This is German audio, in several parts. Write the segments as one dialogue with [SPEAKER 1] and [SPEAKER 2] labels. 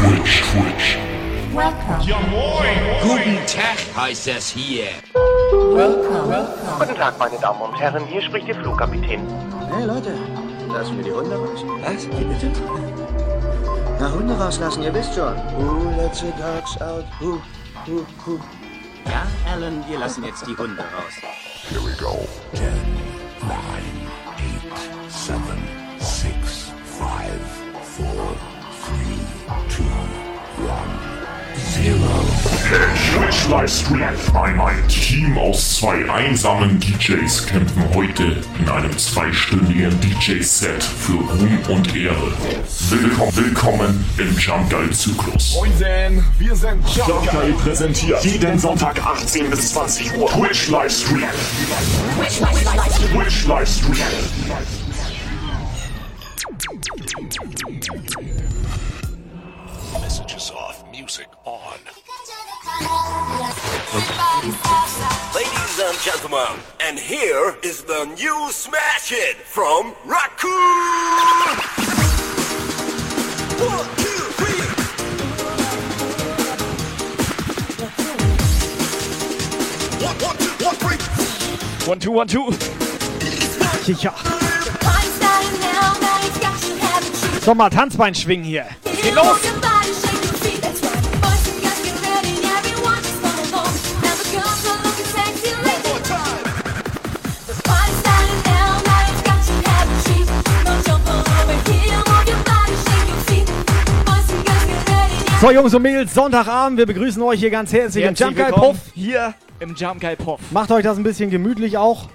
[SPEAKER 1] Twitch, Twitch.
[SPEAKER 2] Welcome.
[SPEAKER 3] Ja moin.
[SPEAKER 4] Guten Tag heißt es hier.
[SPEAKER 2] Welcome.
[SPEAKER 5] Guten Tag, meine Damen und Herren, hier spricht Ihr Flugkapitän.
[SPEAKER 6] Hey Leute, lassen wir die Hunde raus? Was? Wie bitte? Na, Hunde rauslassen, ihr wisst schon. Who lets the dogs out? Who, who, who? Ja, Alan, wir lassen jetzt die Hunde raus.
[SPEAKER 1] Here we go. Ten, nine, two. Twitch Livestream. Ein, Team aus zwei einsamen DJs kämpfen heute in einem zweistündigen DJ-Set für Ruhm und Ehre. Willkommen, willkommen im Jump Guide Zyklus.
[SPEAKER 3] Moinsen, wir sind Jump
[SPEAKER 1] Jump. Guide präsentiert jeden Sonntag 18 bis 20 Uhr. Twitch Livestream. Twitch Livestream. Messages on.
[SPEAKER 7] Ladies and gentlemen, and here is the new smash hit from Raccoon! One, two, three. One, one, two, one, three.
[SPEAKER 8] One, two, one, two. Ja. So, mal Tanzbein schwingen hier. Geht los! So, Jungs und Mädels, Sonntagabend. Wir begrüßen euch hier ganz herzlich im
[SPEAKER 9] Herzlich
[SPEAKER 8] Jump Guy Puff.
[SPEAKER 9] hier im Jump Guy Puff.
[SPEAKER 8] Macht euch das ein bisschen gemütlich auch.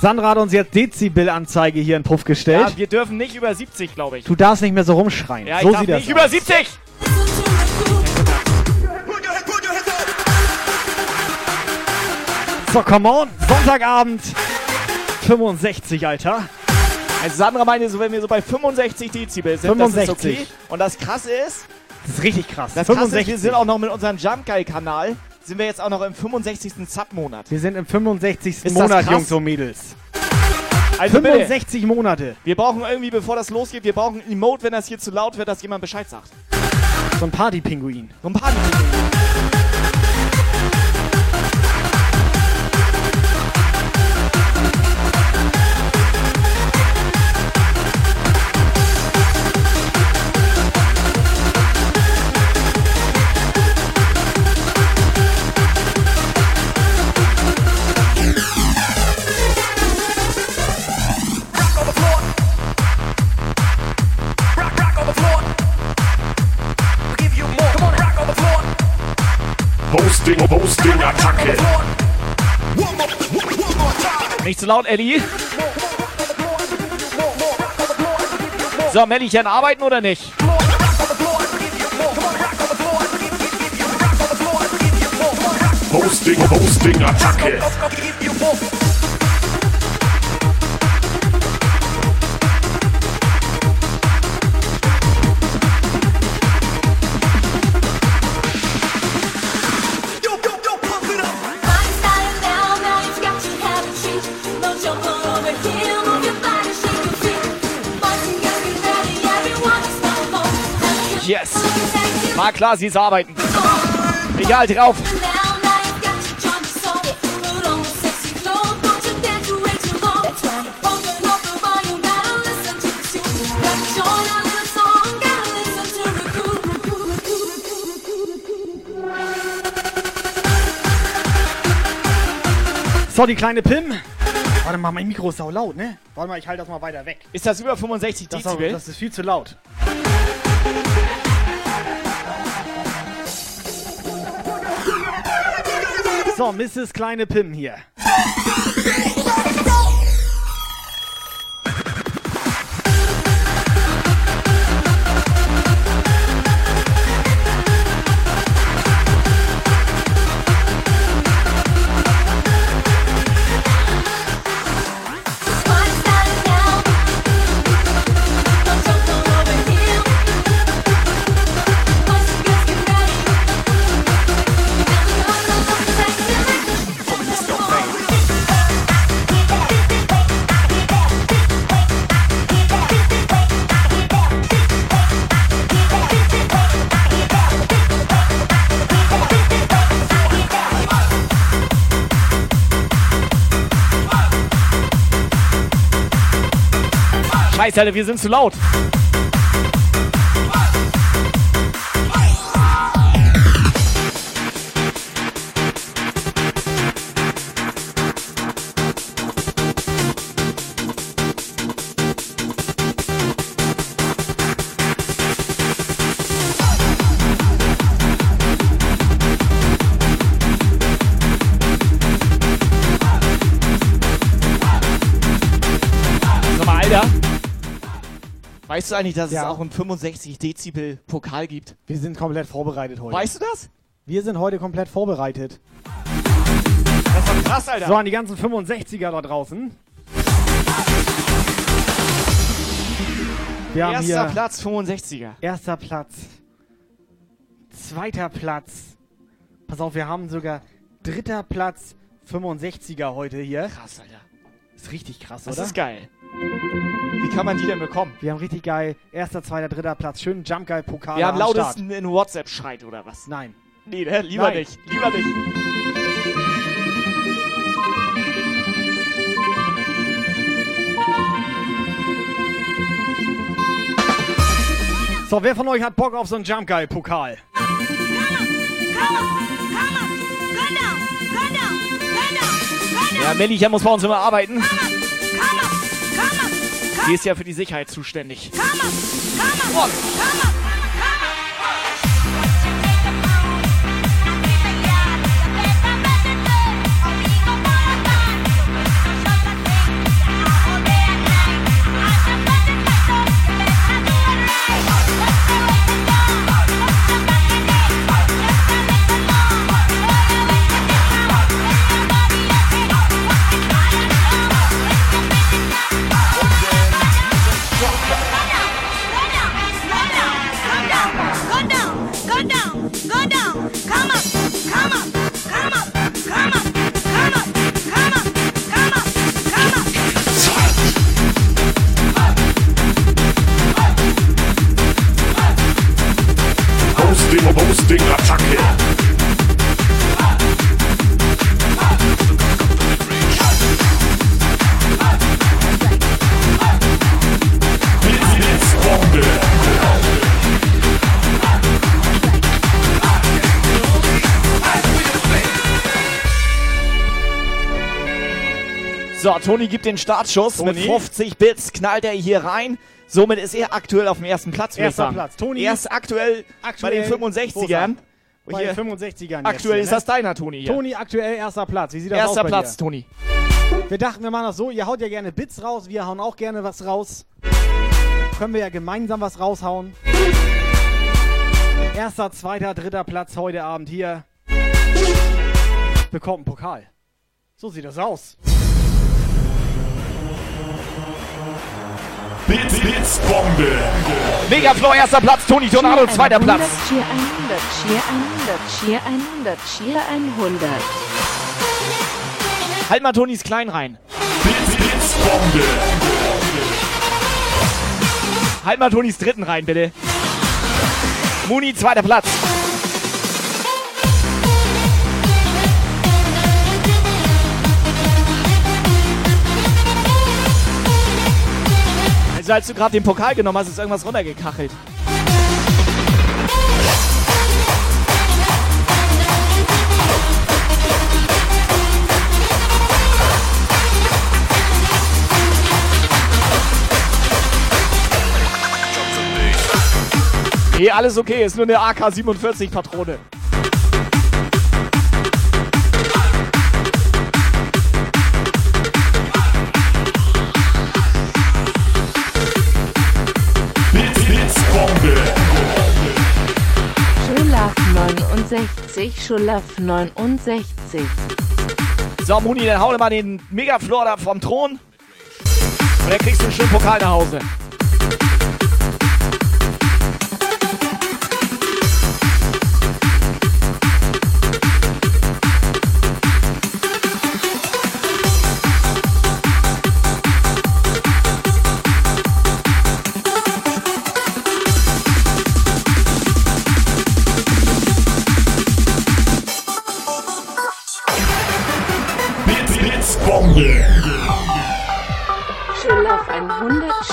[SPEAKER 8] Sandra hat uns jetzt Dezibel-Anzeige hier in Puff gestellt.
[SPEAKER 9] Ja, wir dürfen nicht über 70, glaube ich.
[SPEAKER 8] Du darfst nicht mehr so rumschreien.
[SPEAKER 9] Ja, ich
[SPEAKER 8] so
[SPEAKER 9] darf
[SPEAKER 8] sieht das
[SPEAKER 9] nicht über
[SPEAKER 8] aus.
[SPEAKER 9] 70!
[SPEAKER 7] Put your, hand- put your hands up.
[SPEAKER 8] So, come on. Sonntagabend. 65, Alter.
[SPEAKER 9] Also Sandra meinte so, wenn wir so bei 65 Dezibel sind, das ist
[SPEAKER 8] 65.
[SPEAKER 9] okay. Und das krasse ist,
[SPEAKER 8] Das ist richtig krass.
[SPEAKER 9] das krasse ist, wir sind auch noch mit unserem Jump Guy Kanal, sind wir jetzt auch noch im 65. Sub-Monat.
[SPEAKER 8] Wir sind im 65.
[SPEAKER 9] Ist
[SPEAKER 8] Monat? Jungs und Mädels.
[SPEAKER 9] Also bitte,
[SPEAKER 8] 65 Monate.
[SPEAKER 9] wir brauchen irgendwie, bevor das losgeht, wir brauchen ein Emote, wenn das hier zu laut wird, dass jemand Bescheid sagt.
[SPEAKER 8] So ein Partypinguin.
[SPEAKER 9] So ein Party.
[SPEAKER 1] Attacke.
[SPEAKER 9] Nicht zu laut, Ellie. So, Mellchen, arbeiten oder nicht?
[SPEAKER 7] Rock on the
[SPEAKER 9] Yes. War klar, sie ist arbeiten. Egal, drauf.
[SPEAKER 8] So, die kleine Pim. Warte mal, mein Mikro ist sau laut, ne? Warte mal, ich halte das mal weiter weg.
[SPEAKER 9] Ist das über 65
[SPEAKER 8] Das,
[SPEAKER 9] Dezibel?
[SPEAKER 8] das ist viel zu laut. So, Mrs. Kleine Pim hier.
[SPEAKER 9] Scheiße, Alter, wir sind zu laut. Weißt du eigentlich, dass
[SPEAKER 8] Ja.
[SPEAKER 9] es auch einen 65 Dezibel Pokal gibt?
[SPEAKER 8] Wir sind komplett vorbereitet heute.
[SPEAKER 9] Weißt du das?
[SPEAKER 8] Wir sind heute komplett vorbereitet.
[SPEAKER 9] Das ist doch krass, Alter.
[SPEAKER 8] So, an die ganzen 65er da draußen. Wir haben
[SPEAKER 9] Erster Platz 65er.
[SPEAKER 8] erster Platz. Zweiter Platz. Pass auf, wir haben sogar dritter Platz 65er heute hier.
[SPEAKER 9] Krass, Alter.
[SPEAKER 8] Ist richtig krass,
[SPEAKER 9] Das
[SPEAKER 8] oder?
[SPEAKER 9] ist geil. Wie kann man die denn bekommen?
[SPEAKER 8] Wir haben richtig geil. Erster, zweiter, dritter Platz. Schönen Jump Guy Pokal.
[SPEAKER 9] Wir haben
[SPEAKER 8] am Start.
[SPEAKER 9] lautesten in WhatsApp schreit oder was?
[SPEAKER 8] Nein.
[SPEAKER 9] Nee, ne? lieber
[SPEAKER 8] Nein.
[SPEAKER 9] nicht. Lieber nicht.
[SPEAKER 8] So, wer von euch hat Bock auf so einen Jump Guy Pokal?
[SPEAKER 9] Ja, Melli, muss bei uns immer arbeiten. Die ist ja für die Sicherheit zuständig.
[SPEAKER 1] Hosting, Hosting, Attacke. Blitzbombe.
[SPEAKER 9] So, Toni gibt den Startschuss.
[SPEAKER 8] Toni?
[SPEAKER 9] Mit 50 Bits knallt er hier rein. Somit ist er aktuell auf dem ersten Platz,
[SPEAKER 8] Erster. Platz. Toni?
[SPEAKER 9] Er ist aktuell,
[SPEAKER 8] Aktuell-
[SPEAKER 9] bei den 65ern.
[SPEAKER 8] Bei
[SPEAKER 9] Hier,
[SPEAKER 8] 65ern. jetzt
[SPEAKER 9] aktuell
[SPEAKER 8] hier,
[SPEAKER 9] ist
[SPEAKER 8] ne?
[SPEAKER 9] das deiner, Toni. Hier.
[SPEAKER 8] Toni aktuell erster Platz. Wie sieht das
[SPEAKER 9] Erster
[SPEAKER 8] aus bei
[SPEAKER 9] Platz,
[SPEAKER 8] dir?
[SPEAKER 9] Toni.
[SPEAKER 8] Wir dachten, wir machen das so. Ihr haut ja gerne Bits raus. Wir hauen auch gerne was raus. Können wir ja gemeinsam was raushauen. Erster, zweiter, dritter Platz heute Abend hier. Bekommt einen Pokal. So sieht das aus.
[SPEAKER 1] Blitz, Blitzbombe.
[SPEAKER 9] Megaflow, erster Platz. Toni Tornado, zweiter Platz.
[SPEAKER 10] Cheer 100, Cheer 100, Cheer 100, Cheer 100.
[SPEAKER 9] Halt mal Tonis Klein rein.
[SPEAKER 1] Blitz, Blitzbombe.
[SPEAKER 9] Halt mal Tonis dritten rein, bitte. Muni, zweiter Platz. Also als du gerade den Pokal genommen hast, ist irgendwas runtergekachelt. Nee, alles okay, ist nur eine AK-47-Patrone.
[SPEAKER 10] 69, Schulaf 69.
[SPEAKER 9] So, Muni, dann hau dir mal den Megaflor da vom Thron. Und dann kriegst du einen schönen Pokal nach Hause.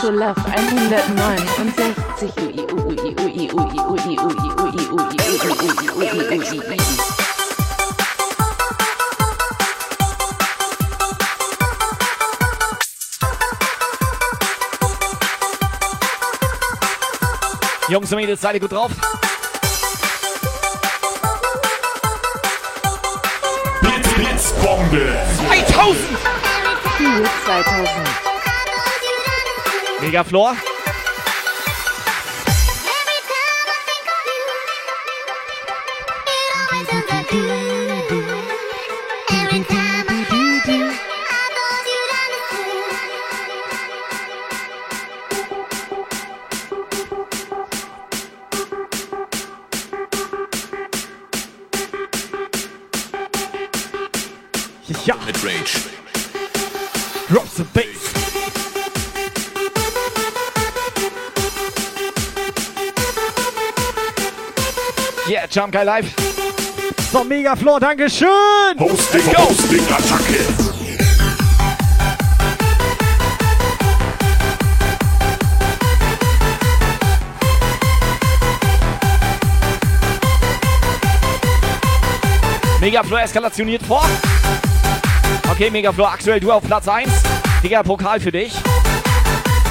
[SPEAKER 10] Ui, ui, ui.
[SPEAKER 9] Jungs und Mädels, seid ihr gut drauf?
[SPEAKER 1] Blitz, Blitzbombe.
[SPEAKER 9] 2000!
[SPEAKER 10] Kühe 2000.
[SPEAKER 9] Mega Floor. Guy Live.
[SPEAKER 8] So, Megaflor, Dankeschön.
[SPEAKER 1] Hosting, Hosting, Attacke.
[SPEAKER 9] Megaflor eskalationiert vor. Okay, Megaflor, aktuell du auf Platz 1. Digga, Pokal für dich.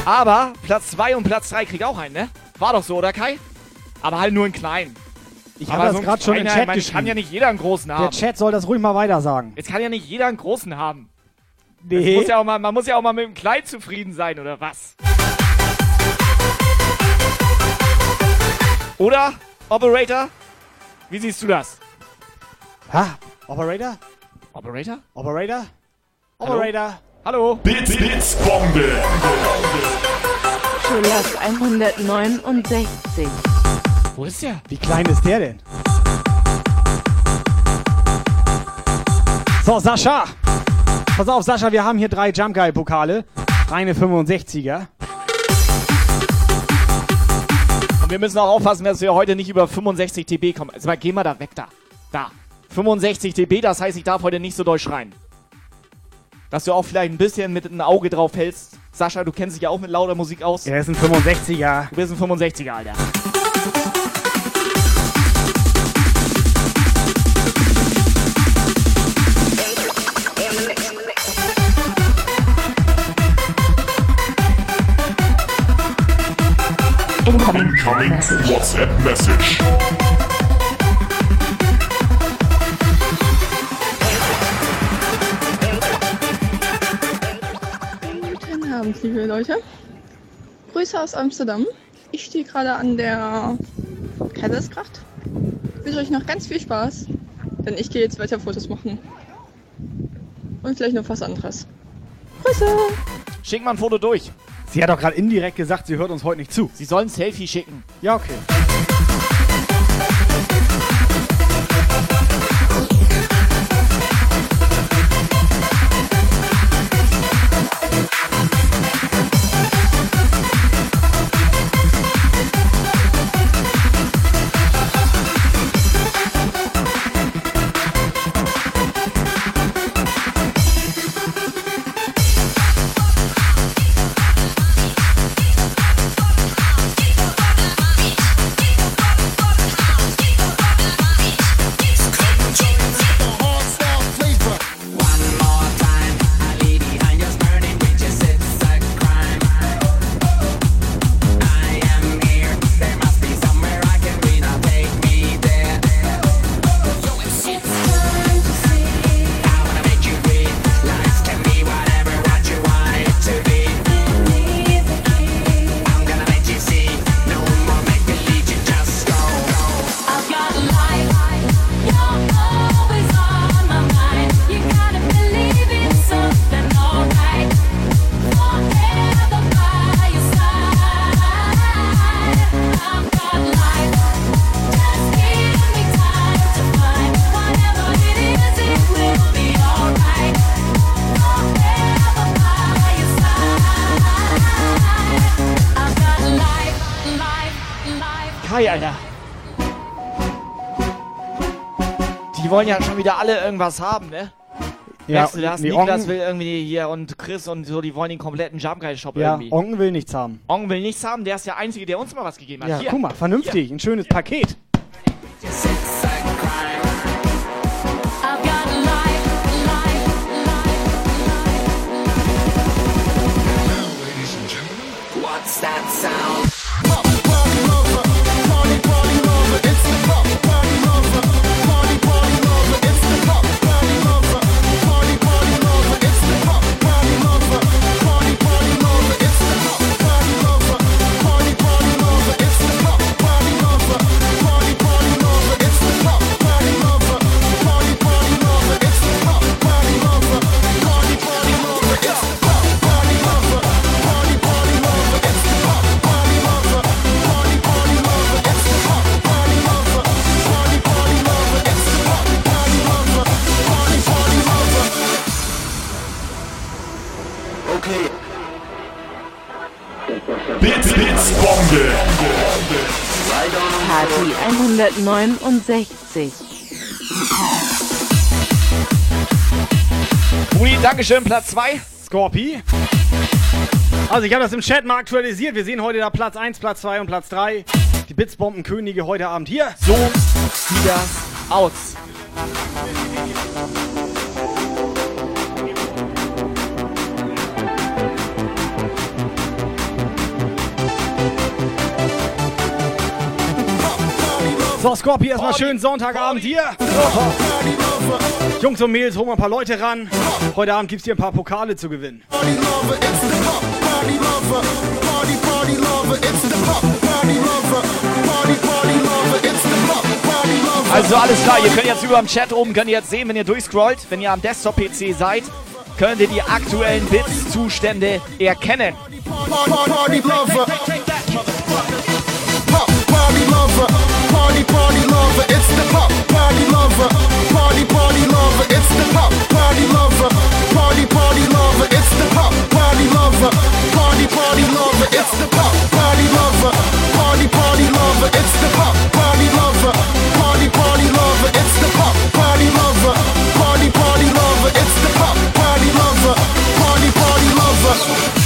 [SPEAKER 9] Aber Platz 2 und Platz 3 kriegt auch einen, ne? War doch so, oder Kai? Aber halt nur in klein.
[SPEAKER 8] Ich habe das
[SPEAKER 9] so
[SPEAKER 8] gerade schon im Chat
[SPEAKER 9] meine,
[SPEAKER 8] geschrieben.
[SPEAKER 9] kann ja nicht jeder einen großen
[SPEAKER 8] Der
[SPEAKER 9] haben.
[SPEAKER 8] Chat soll das ruhig mal weiter sagen.
[SPEAKER 9] Jetzt kann ja nicht jeder einen großen haben.
[SPEAKER 8] Nee.
[SPEAKER 9] Muss ja auch mal, man muss ja auch mal mit dem Kleid zufrieden sein, oder was? Oder, Operator? Wie siehst du das?
[SPEAKER 8] Ha? Operator?
[SPEAKER 9] Operator?
[SPEAKER 8] Operator?
[SPEAKER 9] Hallo?
[SPEAKER 8] Operator?
[SPEAKER 9] Hallo?
[SPEAKER 1] Blitz, Blitzbombe.
[SPEAKER 10] True Love 169.
[SPEAKER 9] Wo ist der?
[SPEAKER 8] Wie klein ist der denn? So, Sascha. Pass auf, Sascha, wir haben hier drei Jump Guy Pokale. Reine 65er.
[SPEAKER 9] Und wir müssen auch aufpassen, dass wir heute nicht über 65 dB kommen. Also mal, geh mal da weg da. Da. 65 dB, das heißt, ich darf heute nicht so doll schreien. Dass du auch vielleicht ein bisschen mit einem Auge drauf hältst. Sascha, du kennst dich ja auch mit lauter Musik aus.
[SPEAKER 8] Er ist ein 65er.
[SPEAKER 9] Du bist ein 65er, Alter.
[SPEAKER 1] Incoming WhatsApp Message.
[SPEAKER 11] Guten Abend, liebe Leute. Grüße aus Amsterdam. Ich stehe gerade an der Kaisersgracht. Ich wünsche euch noch ganz viel Spaß, denn ich gehe jetzt weiter Fotos machen. Und vielleicht noch was anderes. Grüße!
[SPEAKER 9] Schick mal ein Foto durch.
[SPEAKER 8] Sie hat doch gerade indirekt gesagt, sie hört uns heute nicht zu.
[SPEAKER 9] Sie sollen ein Selfie schicken.
[SPEAKER 8] Ja, okay.
[SPEAKER 9] Wollen ja schon wieder alle irgendwas haben, ne?
[SPEAKER 8] Ja,
[SPEAKER 9] du das?
[SPEAKER 8] nee,
[SPEAKER 9] Niklas
[SPEAKER 8] Onken-
[SPEAKER 9] will irgendwie hier und Chris und so, die wollen den kompletten Jumpguy-Shop
[SPEAKER 8] Ja,
[SPEAKER 9] irgendwie.
[SPEAKER 8] Onken will nichts haben.
[SPEAKER 9] Onken will nichts haben, der ist der Einzige, der uns mal was gegeben hat.
[SPEAKER 8] Ja,
[SPEAKER 9] hier.
[SPEAKER 8] guck mal, vernünftig, ein schönes Paket.
[SPEAKER 10] 169.
[SPEAKER 9] Uli, Dankeschön, Platz 2.
[SPEAKER 8] Scorpi. Also ich habe das im Chat mal aktualisiert. Wir sehen heute da Platz 1, Platz 2 und Platz 3. Die Blitzbombenkönige heute Abend hier.
[SPEAKER 9] So sieht das aus.
[SPEAKER 8] So, Scorpi, erstmal schönen Sonntagabend hier. Jungs und Mädels, holen wir ein paar Leute ran. Heute Abend gibt es hier ein paar Pokale zu gewinnen.
[SPEAKER 9] Also alles klar, ihr könnt jetzt über dem Chat oben, könnt ihr jetzt sehen, wenn ihr durchscrollt, wenn ihr am Desktop-PC seid, könnt ihr die aktuellen Bits-Zustände erkennen.
[SPEAKER 12] Party lover. Pop party lover. Party party lover. It's the pop party lover. Party party lover. It's the pop party lover. Party party lover. It's the pop party lover. Party party lover. It's the pop party lover. Party party lover. It's the pop party lover. Party party lover. It's the pop party lover. Party party lover. It's the pop party lover. Party party lover.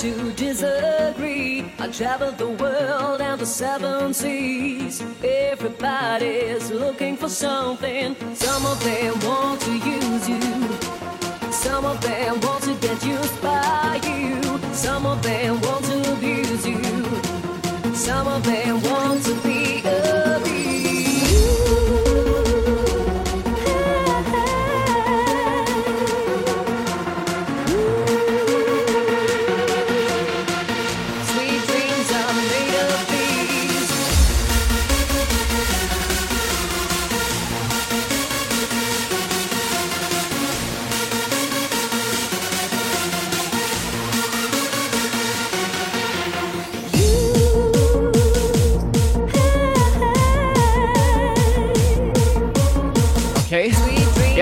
[SPEAKER 13] To disagree? I travel the world and the seven seas. Everybody's looking for something. Some of them want to use you. Some of them want to get used by you. Some of them want to abuse you. Some of them want to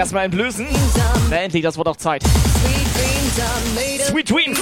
[SPEAKER 9] Erstmal entblößen. Na endlich, das wird auch Zeit.
[SPEAKER 13] Sweet dreams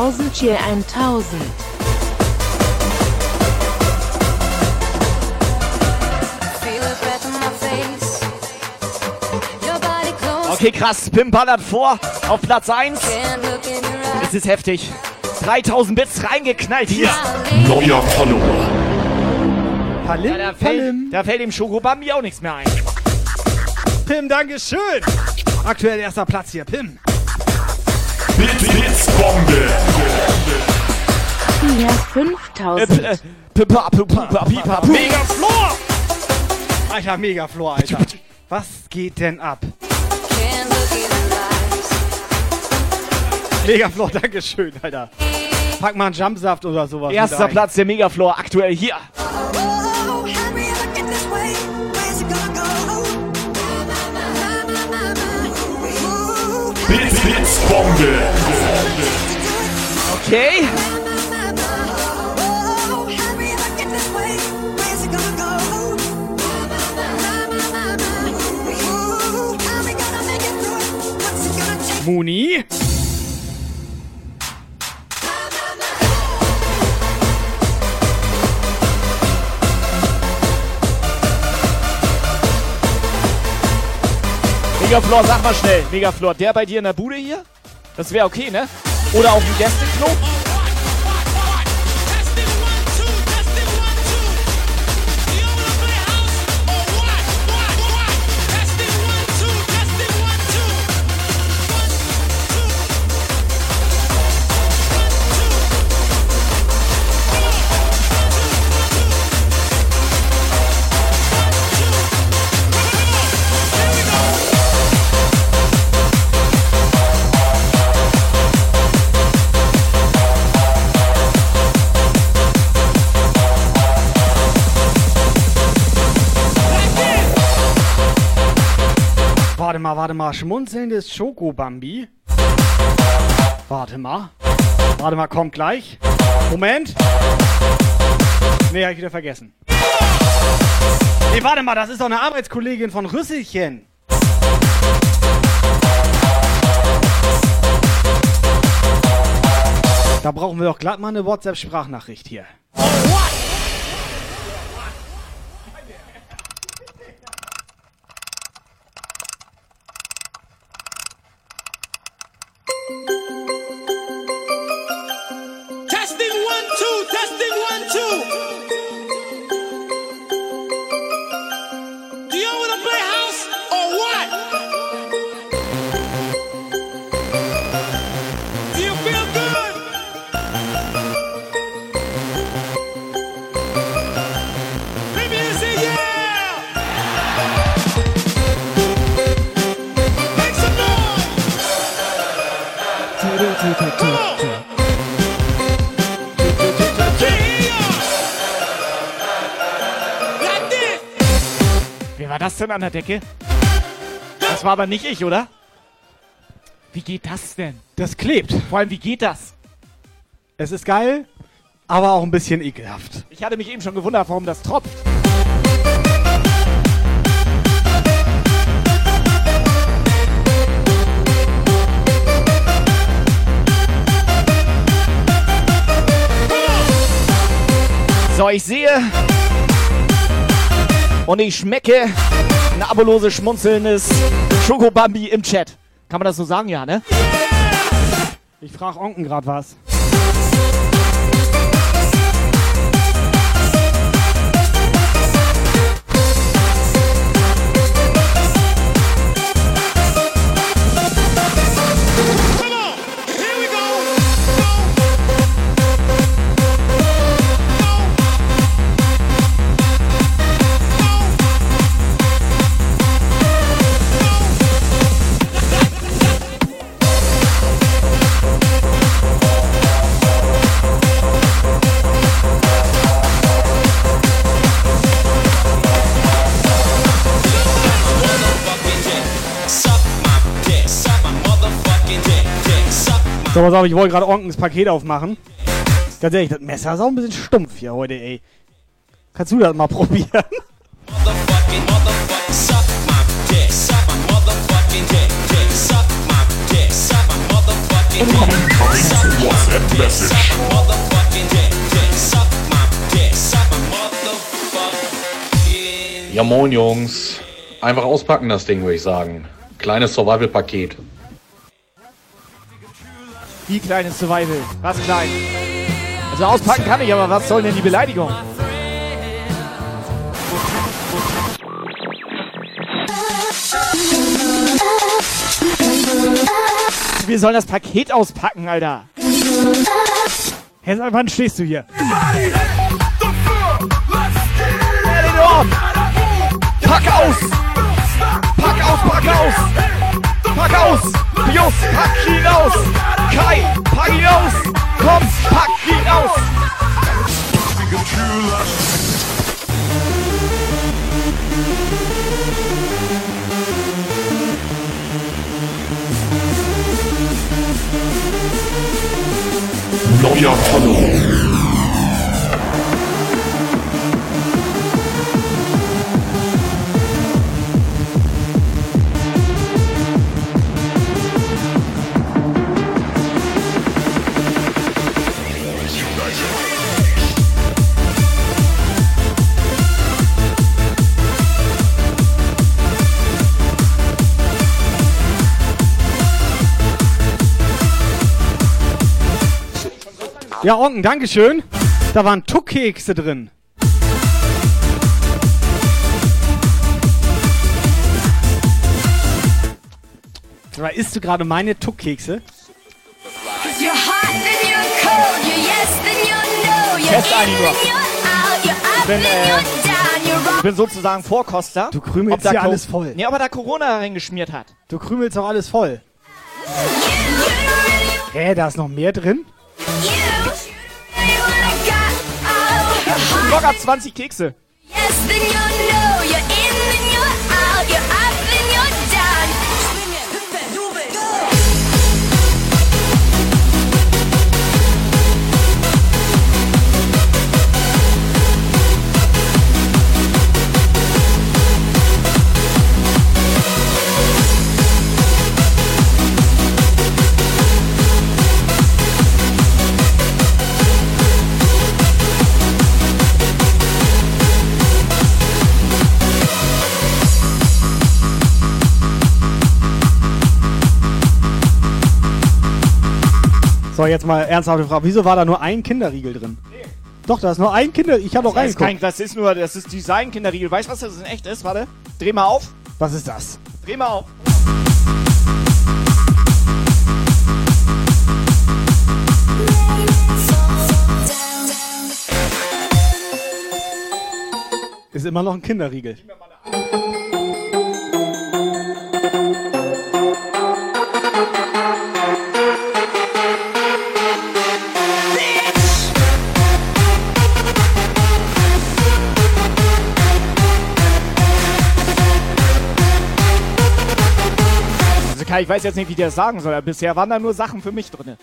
[SPEAKER 10] 1000, Cheer 1000.
[SPEAKER 14] Feel it back in my face. Your body close.
[SPEAKER 9] Okay, krass. Pim ballert vor auf Platz 1.
[SPEAKER 14] Can't look in your eyes.
[SPEAKER 9] Es ist heftig. 3000 Bits reingeknallt hier.
[SPEAKER 1] Neuer Follower.
[SPEAKER 8] Palim,
[SPEAKER 9] Ja, da, fällt, da fällt dem Schokobambi auch nichts mehr ein.
[SPEAKER 8] Pim, Dankeschön. Aktuell erster Platz hier, Pim.
[SPEAKER 1] Blitz, Blitzbombe.
[SPEAKER 9] Äh,
[SPEAKER 10] 5000.
[SPEAKER 9] äh, pipa, pipa, pipa.
[SPEAKER 8] Mega Floor! Alter, Mega Floor, Alter. Was geht denn ab? Mega Floor, Dankeschön, Alter. Pack mal einen Jumpsaft oder sowas.
[SPEAKER 9] Erster. Platz der Megafloor aktuell hier. Okay. Megafloor, sag mal schnell. Megafloor, der bei dir in der Bude hier? Das wäre okay, ne? Oder auf dem Gästeklo?
[SPEAKER 8] Mal, warte mal. Schmunzelndes Schokobambi. Warte mal. Warte mal, kommt gleich. Moment. Nee, hab ich wieder vergessen. Nee, warte mal, das ist doch eine Arbeitskollegin von Rüsselchen. Da brauchen wir doch glatt mal eine WhatsApp-Sprachnachricht hier.
[SPEAKER 15] Testing
[SPEAKER 9] das denn an der Decke? Das war aber nicht ich, oder? Wie geht das denn?
[SPEAKER 8] Das klebt.
[SPEAKER 9] Vor allem, wie geht das?
[SPEAKER 8] Es ist geil, aber auch ein bisschen ekelhaft.
[SPEAKER 9] Ich hatte mich eben schon gewundert, warum das tropft. So, ich sehe und ich schmecke ein abolose schmunzelndes Schokobambi im Chat. Kann man das so sagen, ja, ne?
[SPEAKER 8] Ich frage Onken gerade was. So, pass auf, ich wollte gerade Onkens Paket aufmachen. Ganz ehrlich, das Messer ist auch ein bisschen stumpf hier heute, ey. Kannst du das mal probieren?
[SPEAKER 16] Ja, moin Jungs. Einfach auspacken das Ding, würde ich sagen. Kleines Survival-Paket.
[SPEAKER 9] Wie kleines Survival. Was klein? Also auspacken kann ich, aber was soll denn die Beleidigung? Wir sollen das Paket auspacken, Alter.
[SPEAKER 8] Sag, wann stehst du hier?
[SPEAKER 9] Pack aus! Pack aus, pack aus! Pack aus! Jus, pack ihn aus! Kai, pack ihn aus! Komm, pack ihn aus!
[SPEAKER 1] Neuer Follow.
[SPEAKER 8] Ja, Onken, Dankeschön. Da waren Tuckkekse drin. Mal, isst du gerade meine Tuckkekse?
[SPEAKER 9] Test.
[SPEAKER 14] You're up,
[SPEAKER 9] Ich bin, äh, ich bin sozusagen Vorkoster.
[SPEAKER 8] Du krümelst
[SPEAKER 9] Co-
[SPEAKER 8] alles voll.
[SPEAKER 9] Nee, aber da Corona reingeschmiert hat.
[SPEAKER 8] Du krümelst doch alles voll. Hä, da ist noch mehr drin?
[SPEAKER 9] Locker 20 Kekse.
[SPEAKER 14] Yes,
[SPEAKER 8] So, jetzt mal ernsthafte Frage. Wieso war da nur ein Kinderriegel drin? Doch, da ist nur ein Kinder... Ich habe doch
[SPEAKER 9] ist, kein,
[SPEAKER 8] reingeguckt.
[SPEAKER 9] das ist nur, das ist Design-Kinderriegel. Weißt du, was das in echt ist? Warte. Dreh mal auf.
[SPEAKER 8] Was ist das?
[SPEAKER 9] Dreh mal auf.
[SPEAKER 8] Ist immer noch ein Kinderriegel.
[SPEAKER 9] ich weiß jetzt nicht, wie der sagen soll, bisher waren da nur Sachen für mich drin.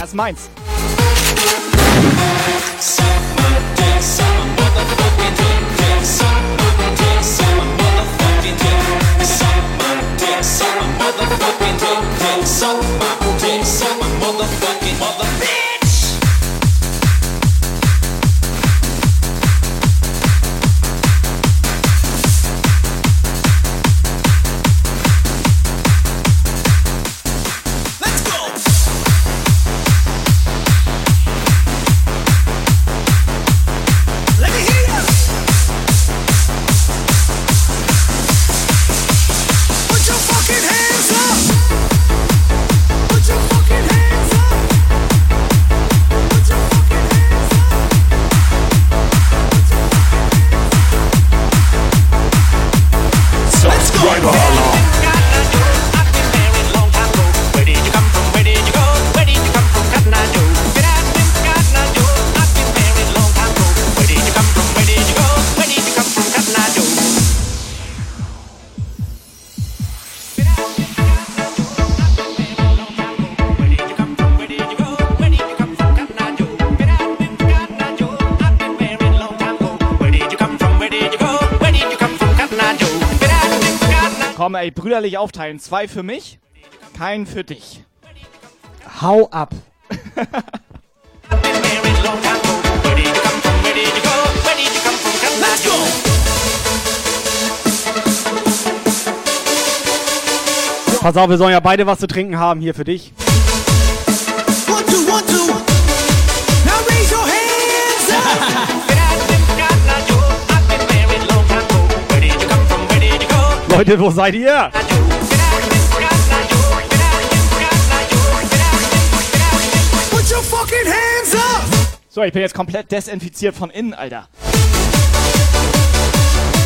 [SPEAKER 9] Das ist meins. So motherfucking, motherfucking, motherfucking, motherfucking. Brüderlich aufteilen. Zwei für mich, kein für dich.
[SPEAKER 8] Hau ab.
[SPEAKER 17] Let's go.
[SPEAKER 8] Pass auf, wir sollen ja beide was zu trinken haben hier für dich.
[SPEAKER 17] One, two, one, two.
[SPEAKER 8] Leute, wo seid ihr?
[SPEAKER 17] Put your fucking hands up.
[SPEAKER 9] So, ich bin jetzt komplett desinfiziert von innen, Alter.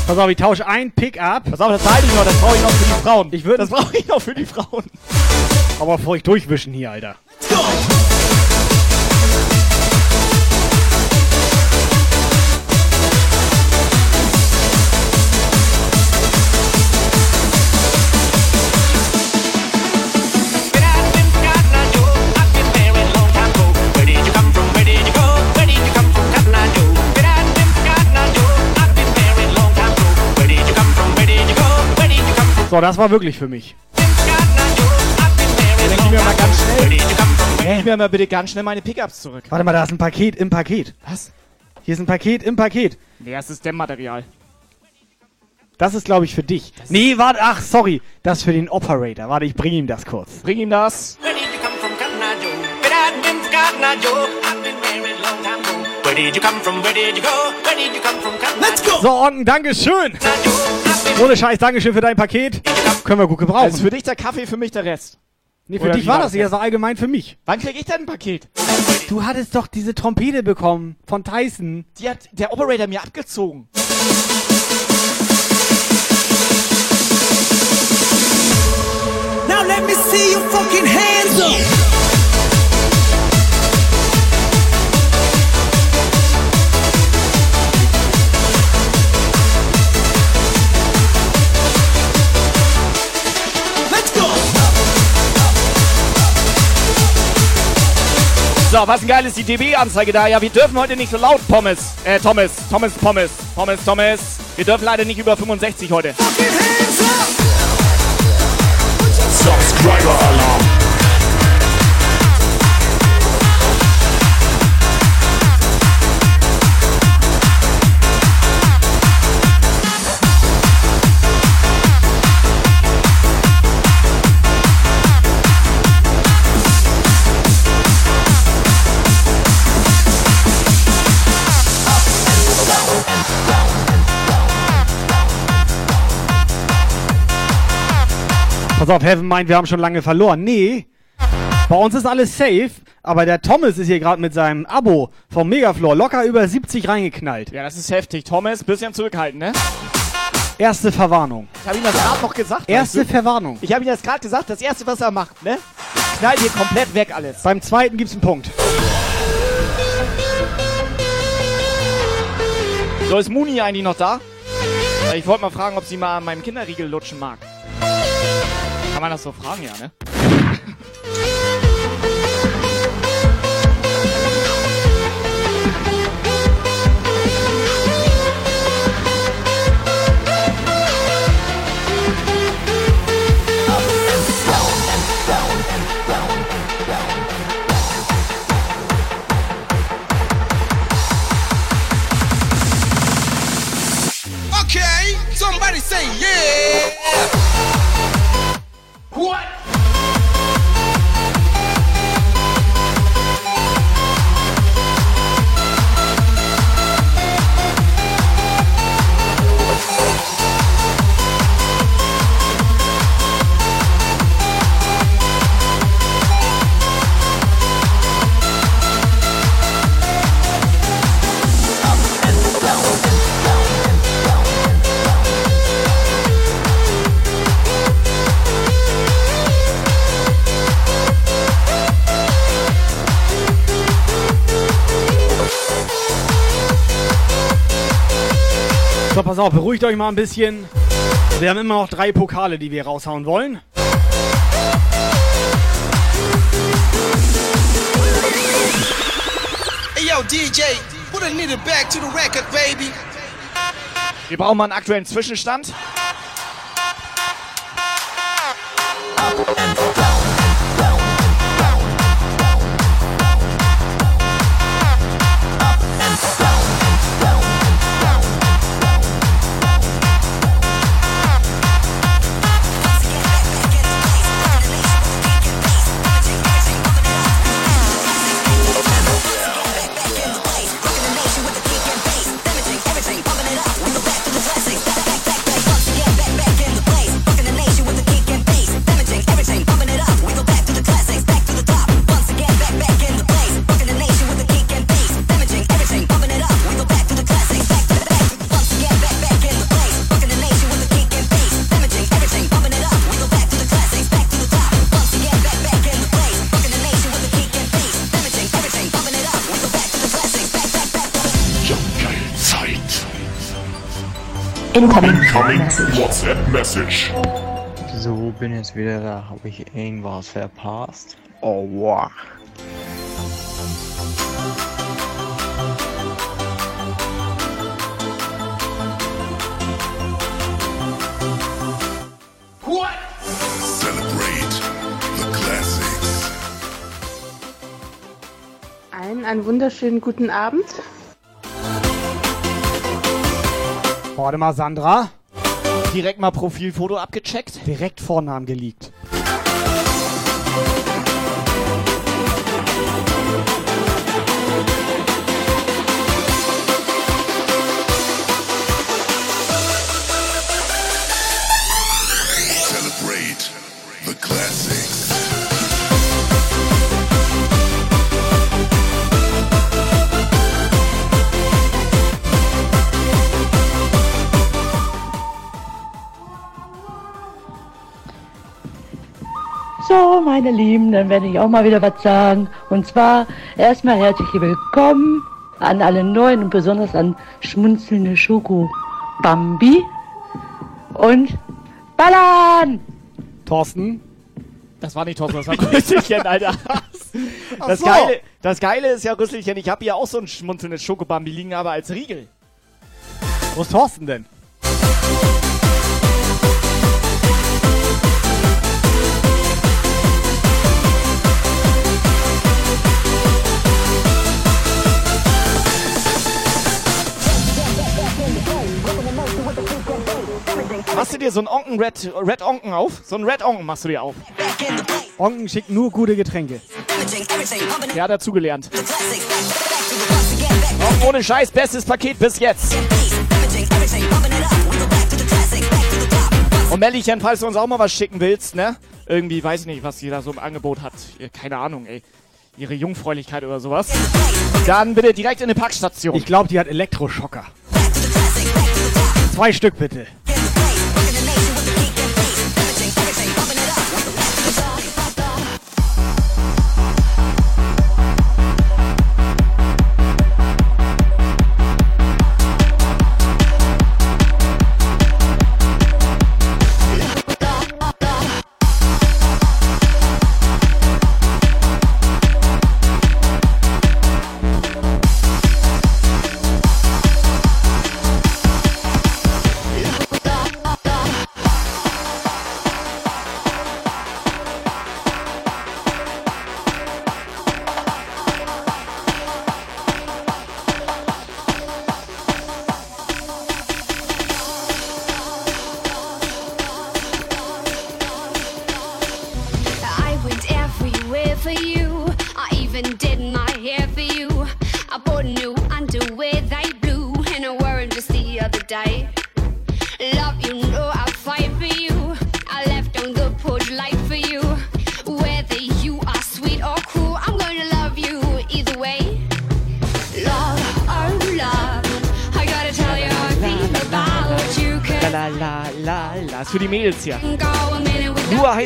[SPEAKER 8] Pass auf, ich tausche ein Pickup.
[SPEAKER 9] Pass auf, das halte ich noch, das brauche ich noch für die Frauen.
[SPEAKER 8] Ich würde
[SPEAKER 9] Das brauche ich noch für die Frauen.
[SPEAKER 8] aber bevor ich durchwischen hier, Alter. So, das war wirklich für mich.
[SPEAKER 9] Dann gib mir mal ganz schnell. Gib mir mal bitte ganz schnell meine Pickups zurück.
[SPEAKER 8] Warte mal, da ist ein Paket im Paket.
[SPEAKER 9] Was?
[SPEAKER 8] Hier ist ein Paket im Paket.
[SPEAKER 9] Nee, das ist Dämmmaterial.
[SPEAKER 8] Das ist, glaube ich, für dich. nee, warte, ach, sorry. Das ist für den Operator. Warte, ich bringe ihm das kurz.
[SPEAKER 9] Bring ihm das.
[SPEAKER 8] So, Onken, Dankeschön. Ohne Scheiß, Dankeschön für dein Paket. Können wir gut gebrauchen.
[SPEAKER 9] Also für dich der Kaffee, für mich der Rest.
[SPEAKER 8] nee, für
[SPEAKER 9] oder
[SPEAKER 8] dich war
[SPEAKER 9] war
[SPEAKER 8] das
[SPEAKER 9] das
[SPEAKER 8] ja so allgemein für mich.
[SPEAKER 9] Wann krieg ich denn ein Paket?
[SPEAKER 8] Du hattest doch diese Trompete bekommen von Tyson.
[SPEAKER 9] Die hat der Operator mir abgezogen.
[SPEAKER 17] Now let me see your fucking hands up.
[SPEAKER 9] So, was ein geiles die DB-Anzeige da. Ja, wir dürfen heute nicht so laut, Pommes. Äh, Thomas. Thomas, Pommes. Pommes, Thomas. Wir dürfen leider nicht über 65 heute.
[SPEAKER 1] Subscriber Alarm.
[SPEAKER 8] Pass auf, Heaven meint, wir haben schon lange verloren. Nee, bei uns ist alles safe, aber der Thomas ist hier gerade mit seinem Abo vom Megafloor locker über 70 reingeknallt.
[SPEAKER 9] Ja, das ist heftig. Thomas, bisschen zurückhalten, ne?
[SPEAKER 8] Erste Verwarnung.
[SPEAKER 9] Ich habe ihm das gerade noch gesagt.
[SPEAKER 8] Erste
[SPEAKER 9] weißt du?
[SPEAKER 8] Verwarnung.
[SPEAKER 9] Ich habe ihm das gerade gesagt. Das erste, was er macht, ne? Knallt hier komplett weg alles.
[SPEAKER 8] Beim zweiten gibt's einen Punkt.
[SPEAKER 9] So, ist Muni eigentlich noch da? Ich wollte mal fragen, ob sie mal an meinem Kinderriegel lutschen mag. Kann man das so fragen, ja, ne?
[SPEAKER 17] Okay, somebody say yeah. What?
[SPEAKER 8] So, pass auf, beruhigt euch mal ein bisschen. Wir haben immer noch drei Pokale, die wir raushauen wollen.
[SPEAKER 17] Hey yo, DJ, put a needle back to the record, baby.
[SPEAKER 9] Wir brauchen mal einen aktuellen Zwischenstand.
[SPEAKER 1] Zeit.
[SPEAKER 18] Incoming.
[SPEAKER 1] Incoming WhatsApp Message.
[SPEAKER 19] So, bin jetzt wieder da. Habe ich irgendwas verpasst? Oh, wow.
[SPEAKER 1] What? Celebrate the classics.
[SPEAKER 8] Einen, einen wunderschönen guten Abend.
[SPEAKER 14] Warte mal, Sandra.
[SPEAKER 9] Direkt mal Profilfoto abgecheckt.
[SPEAKER 14] Direkt Vornamen geleakt.
[SPEAKER 18] Meine Lieben, dann werde ich auch mal wieder was sagen. Und zwar erstmal herzlich willkommen an alle Neuen und besonders an schmunzelnde Schoko Bambi und Ballern!
[SPEAKER 14] Thorsten?
[SPEAKER 9] Das war nicht Thorsten, das war Rüsselchen, Alter. Das,
[SPEAKER 14] so.
[SPEAKER 9] Geile, das Geile ist ja, Rüsselchen, ich habe hier auch so ein schmunzelndes Schokobambi liegen, aber als Riegel.
[SPEAKER 14] Wo ist Thorsten denn?
[SPEAKER 9] Machst du dir so einen Onken Red, Red Onken auf? So einen Red Onken machst du dir auf.
[SPEAKER 14] Onken schickt nur gute Getränke.
[SPEAKER 9] Hat dazugelernt. Onken ohne Scheiß, bestes Paket bis jetzt. Und Mellchen, falls du uns auch mal was schicken willst, ne? Irgendwie, weiß ich nicht, was die da so im Angebot hat. Keine Ahnung, ey. Ihre Jungfräulichkeit oder sowas. Dann bitte direkt in eine Packstation.
[SPEAKER 14] Ich glaube, die hat Elektroschocker. Zwei Stück bitte.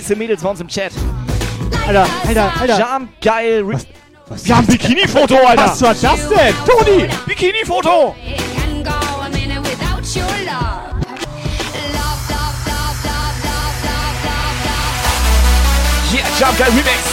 [SPEAKER 9] Heiße Mädels bei uns im Chat.
[SPEAKER 14] Alter, Alter, Alter.
[SPEAKER 9] Jam, geil. Was, Wir haben ein Bikini-Foto, Alter.
[SPEAKER 14] Was war das denn?
[SPEAKER 9] Toni, Bikini-Foto.
[SPEAKER 20] can go a minute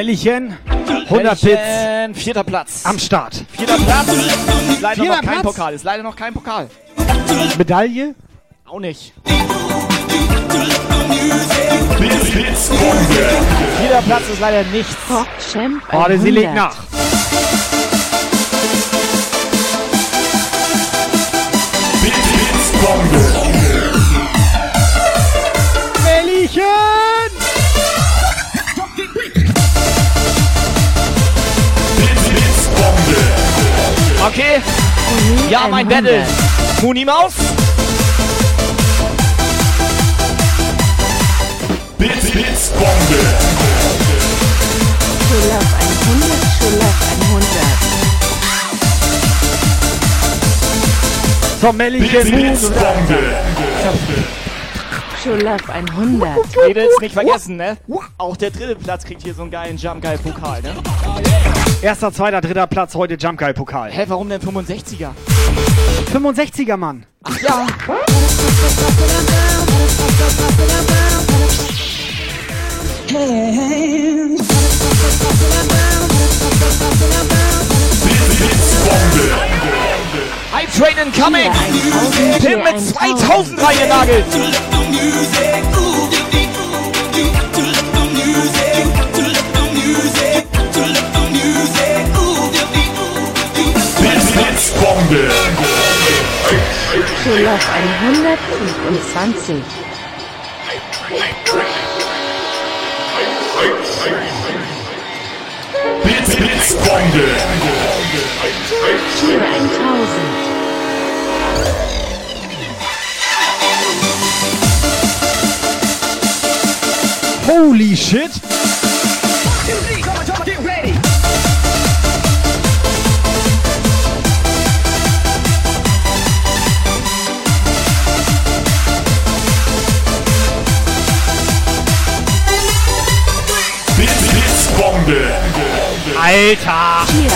[SPEAKER 10] 100.
[SPEAKER 8] Mellichen, 100 Bits.
[SPEAKER 9] Männchen, Vierter Platz.
[SPEAKER 8] Am Start.
[SPEAKER 9] Vierter Platz. Ist leider
[SPEAKER 8] Vierter
[SPEAKER 9] noch kein
[SPEAKER 8] Platz?
[SPEAKER 9] Pokal. Ist leider noch kein Pokal.
[SPEAKER 8] Medaille?
[SPEAKER 9] Auch nicht. Vierter Platz ist leider nichts.
[SPEAKER 8] Oh,
[SPEAKER 10] 100.
[SPEAKER 8] sie legt nach.
[SPEAKER 9] Okay.
[SPEAKER 10] Uni
[SPEAKER 9] Ja, mein
[SPEAKER 10] 100.
[SPEAKER 9] Battle. Muni Maus.
[SPEAKER 10] Schulaf 100. Schulaf 100.
[SPEAKER 8] So, Mellichen, Mut.
[SPEAKER 10] Schulaf 100.
[SPEAKER 9] Mädels, nicht vergessen, ne? Auch der dritte Platz kriegt hier so einen geilen Jump Guy Pokal, ne?
[SPEAKER 8] Erster, zweiter, dritter Platz heute Jump Guy Pokal.
[SPEAKER 9] Hä, warum denn 65er?
[SPEAKER 8] 65er Mann.
[SPEAKER 9] Ach ja. Hype Train incoming! Tim mit 2000 reingenagelt!
[SPEAKER 10] Schulaf 125. Cheer 1000.
[SPEAKER 8] Holy shit! Alter!
[SPEAKER 10] Cheer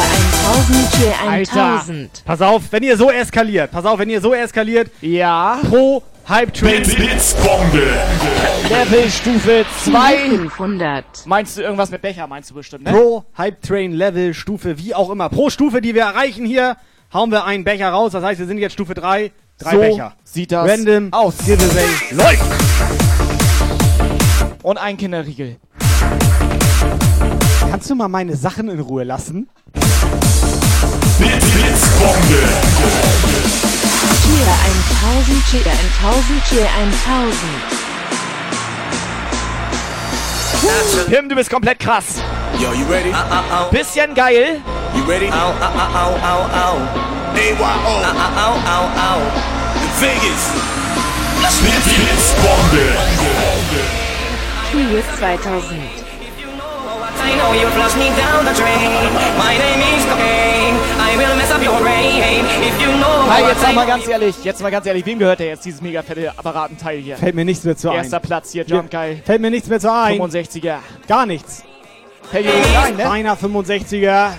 [SPEAKER 10] 1000. Cheer
[SPEAKER 8] Alter!
[SPEAKER 10] 1000.
[SPEAKER 8] Pass auf, wenn ihr so eskaliert. Pass auf, wenn ihr so eskaliert.
[SPEAKER 9] Ja.
[SPEAKER 8] Pro Hype Train.
[SPEAKER 9] Level Stufe 2.
[SPEAKER 10] 500.
[SPEAKER 9] Meinst du irgendwas mit Becher, meinst du bestimmt, ne?
[SPEAKER 8] Pro Hype Train Level Stufe, wie auch immer. Pro Stufe, die wir erreichen hier, hauen wir einen Becher raus. Das heißt, wir sind jetzt Stufe 3. Drei
[SPEAKER 9] so
[SPEAKER 8] Becher.
[SPEAKER 9] sieht das
[SPEAKER 8] Random
[SPEAKER 9] aus.
[SPEAKER 8] Giveaway läuft.
[SPEAKER 9] Und ein Kinderriegel.
[SPEAKER 8] Kannst du mal meine Sachen in Ruhe lassen?
[SPEAKER 10] Cheer 1000. Cheer 1000. Cheer 1000.
[SPEAKER 9] Tim, du bist komplett krass.
[SPEAKER 21] Yo, you ready?
[SPEAKER 9] Bisschen geil.
[SPEAKER 21] You ready? Ow, ow, ow, ow, ow. AYO. Ow, ow, ow, ow. In Vegas. Let's
[SPEAKER 10] Cheer 2000.
[SPEAKER 4] I know you flush me down the drain. My name is cocaine. I will mess up your brain. If you know
[SPEAKER 9] Hi,
[SPEAKER 4] what
[SPEAKER 9] jetzt
[SPEAKER 4] I
[SPEAKER 9] mal ganz ehrlich, jetzt mal ganz ehrlich, wem gehört der jetzt dieses mega fette Apparatenteil hier?
[SPEAKER 8] Fällt mir nichts mehr zu ein.
[SPEAKER 9] Erster Platz hier, Jump Guy.
[SPEAKER 8] Fällt mir nichts mehr zu ein.
[SPEAKER 9] 65er.
[SPEAKER 8] Gar nichts.
[SPEAKER 9] Fällt dir nicht ein, ne?
[SPEAKER 8] Einer 65er.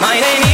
[SPEAKER 8] My name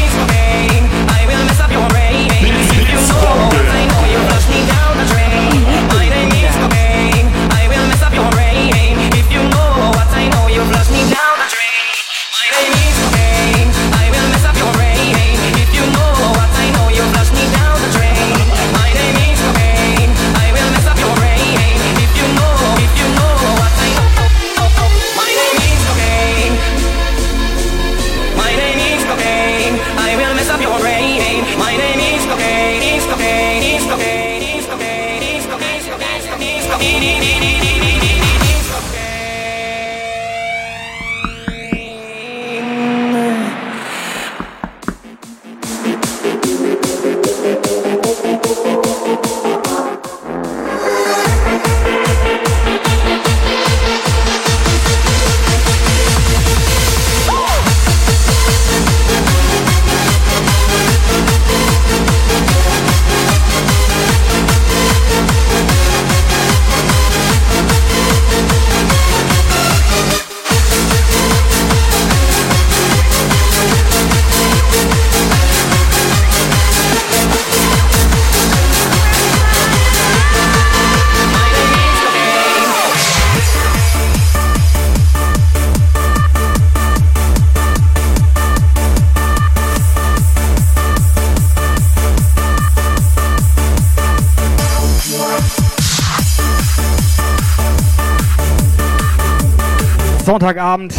[SPEAKER 8] Sonntagabend.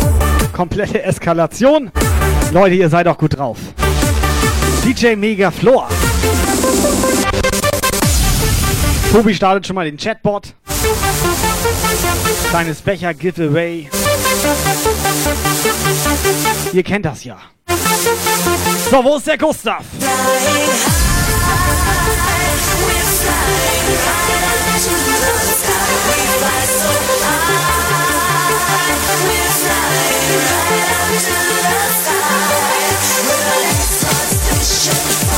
[SPEAKER 8] Komplette Eskalation. Leute, ihr seid auch gut drauf. DJ Mega Floor. Tobi startet schon mal den Chatbot. Kleines Becher Giveaway. Ihr kennt das ja. So, wo ist der Gustav?
[SPEAKER 22] to the sky. We're late for
[SPEAKER 9] station.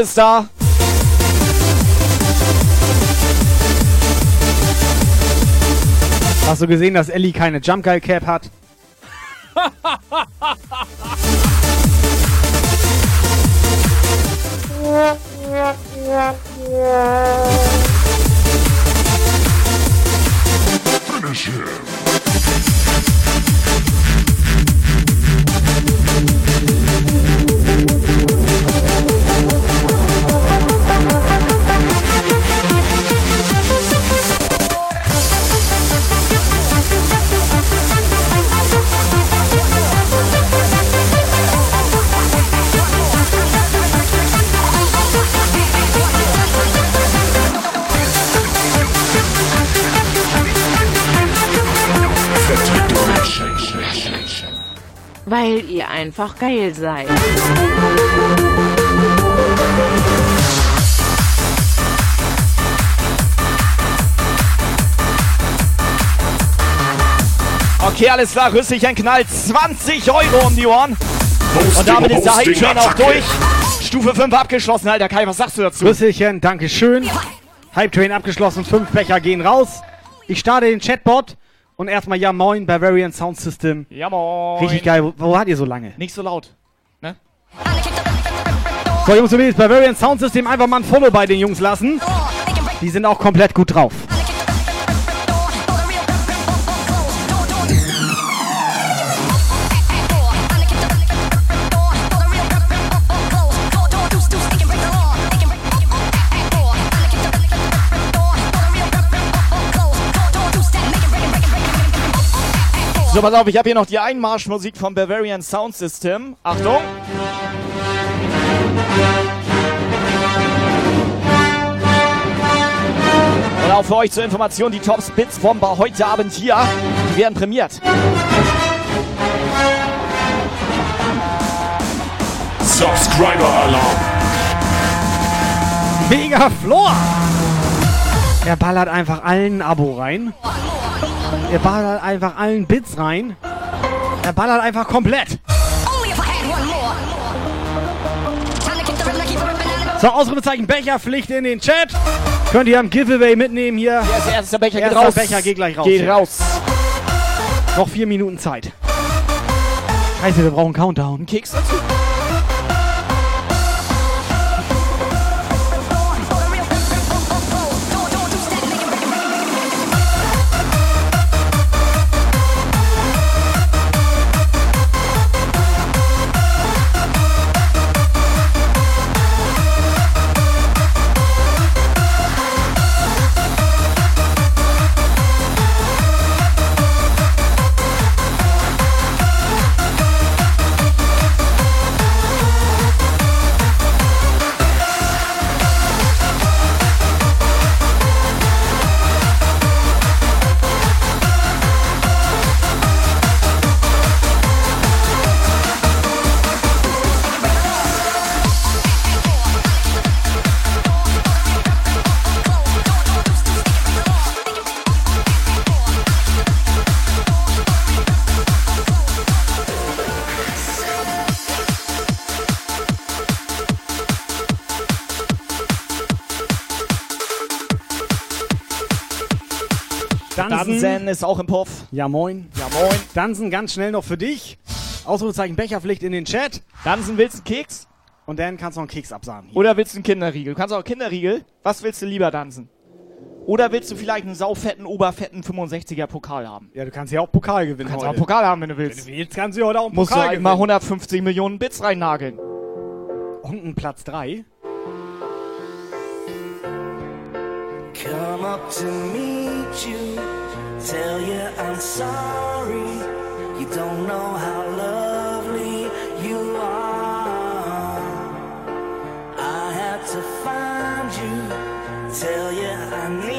[SPEAKER 9] Ist da.
[SPEAKER 8] Hast du gesehen, dass Ellie keine Jump Guy Cap hat?
[SPEAKER 10] Geil seid.
[SPEAKER 9] Okay, alles klar, rüstig ein Knall. 20 Euro um die Ohren. Und damit ist der Hype Train auch durch. Stufe 5 abgeschlossen, Alter Kai, was sagst du dazu?
[SPEAKER 8] Rüsselchen, Dankeschön. Hype Train abgeschlossen, fünf Becher gehen raus. Ich starte den Chatbot und erstmal ja moin, Bavarian Sound System.
[SPEAKER 9] Ja moin.
[SPEAKER 8] Richtig geil. Wo, wo wart ihr so lange?
[SPEAKER 9] Nicht so laut. Ne?
[SPEAKER 8] So, Jungs und Mädels, Bavarian Sound System einfach mal ein Follow bei den Jungs lassen. Die sind auch komplett gut drauf.
[SPEAKER 9] So, pass auf, ich habe hier noch die Einmarschmusik vom Bavarian Sound System. Achtung. Und auch für euch zur Information, die Top Spits Bomber heute Abend hier, die werden prämiert.
[SPEAKER 1] Subscriber Alarm.
[SPEAKER 8] Mega Floor! Er ballert einfach allen ein Abo rein. Er ballert einfach allen Bits rein. Er ballert einfach komplett. So, Ausrufezeichen Becherpflicht in den Chat. Könnt ihr am Giveaway mitnehmen hier.
[SPEAKER 9] Erster, erster Becher geht
[SPEAKER 8] Erster
[SPEAKER 9] raus.
[SPEAKER 8] Becher geht gleich raus.
[SPEAKER 9] Geht raus.
[SPEAKER 8] Noch vier Minuten Zeit. Scheiße, wir brauchen Countdown.
[SPEAKER 9] Keks dazu. Dansen ist auch im Puff.
[SPEAKER 8] Ja, moin.
[SPEAKER 9] Ja, moin.
[SPEAKER 8] Dansen ganz schnell noch für dich. Ausrufezeichen Becherpflicht in den Chat.
[SPEAKER 9] Dansen, willst du einen Keks?
[SPEAKER 8] Und dann kannst du noch einen Keks absagen. Hier.
[SPEAKER 9] Oder willst du einen Kinderriegel? Du kannst auch Kinderriegel. Was willst du lieber dansen? Oder willst du vielleicht einen saufetten, oberfetten 65er Pokal haben?
[SPEAKER 8] Ja, du kannst ja auch Pokal gewinnen
[SPEAKER 9] Du kannst
[SPEAKER 8] heute.
[SPEAKER 9] auch einen Pokal haben, wenn du willst.
[SPEAKER 8] Wenn du willst, kannst du heute auch einen
[SPEAKER 9] Musst du
[SPEAKER 8] Pokal
[SPEAKER 9] halt
[SPEAKER 8] gewinnen.
[SPEAKER 9] mal 150 Millionen Bits reinnageln.
[SPEAKER 8] Und einen Platz 3.
[SPEAKER 17] Come up to meet you, tell you I'm sorry. You don't know how lovely you are. I had to find you, tell you I need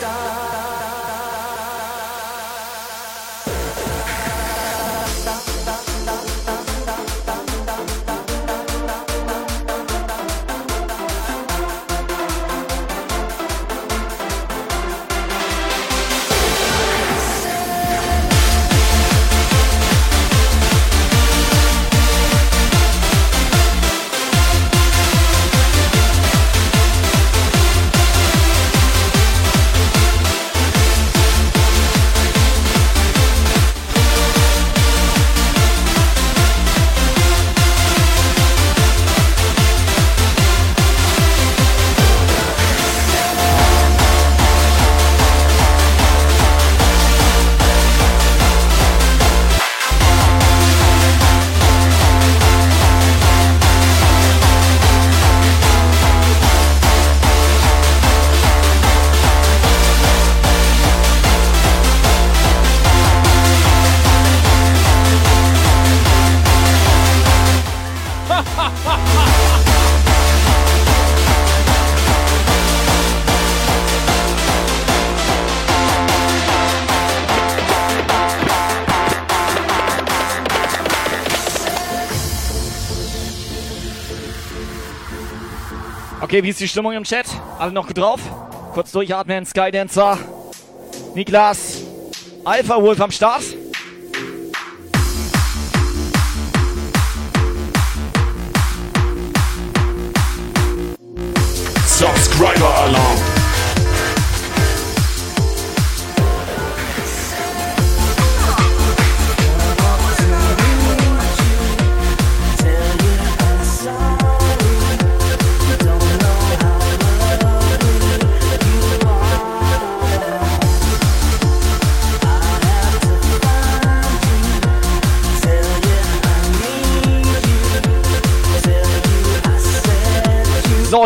[SPEAKER 17] the
[SPEAKER 9] Okay, wie ist die Stimmung im Chat? Alle noch gut drauf? Kurz durchatmen, Skydancer. Niklas. Alpha Wolf am Start.
[SPEAKER 1] Subscriber Alarm.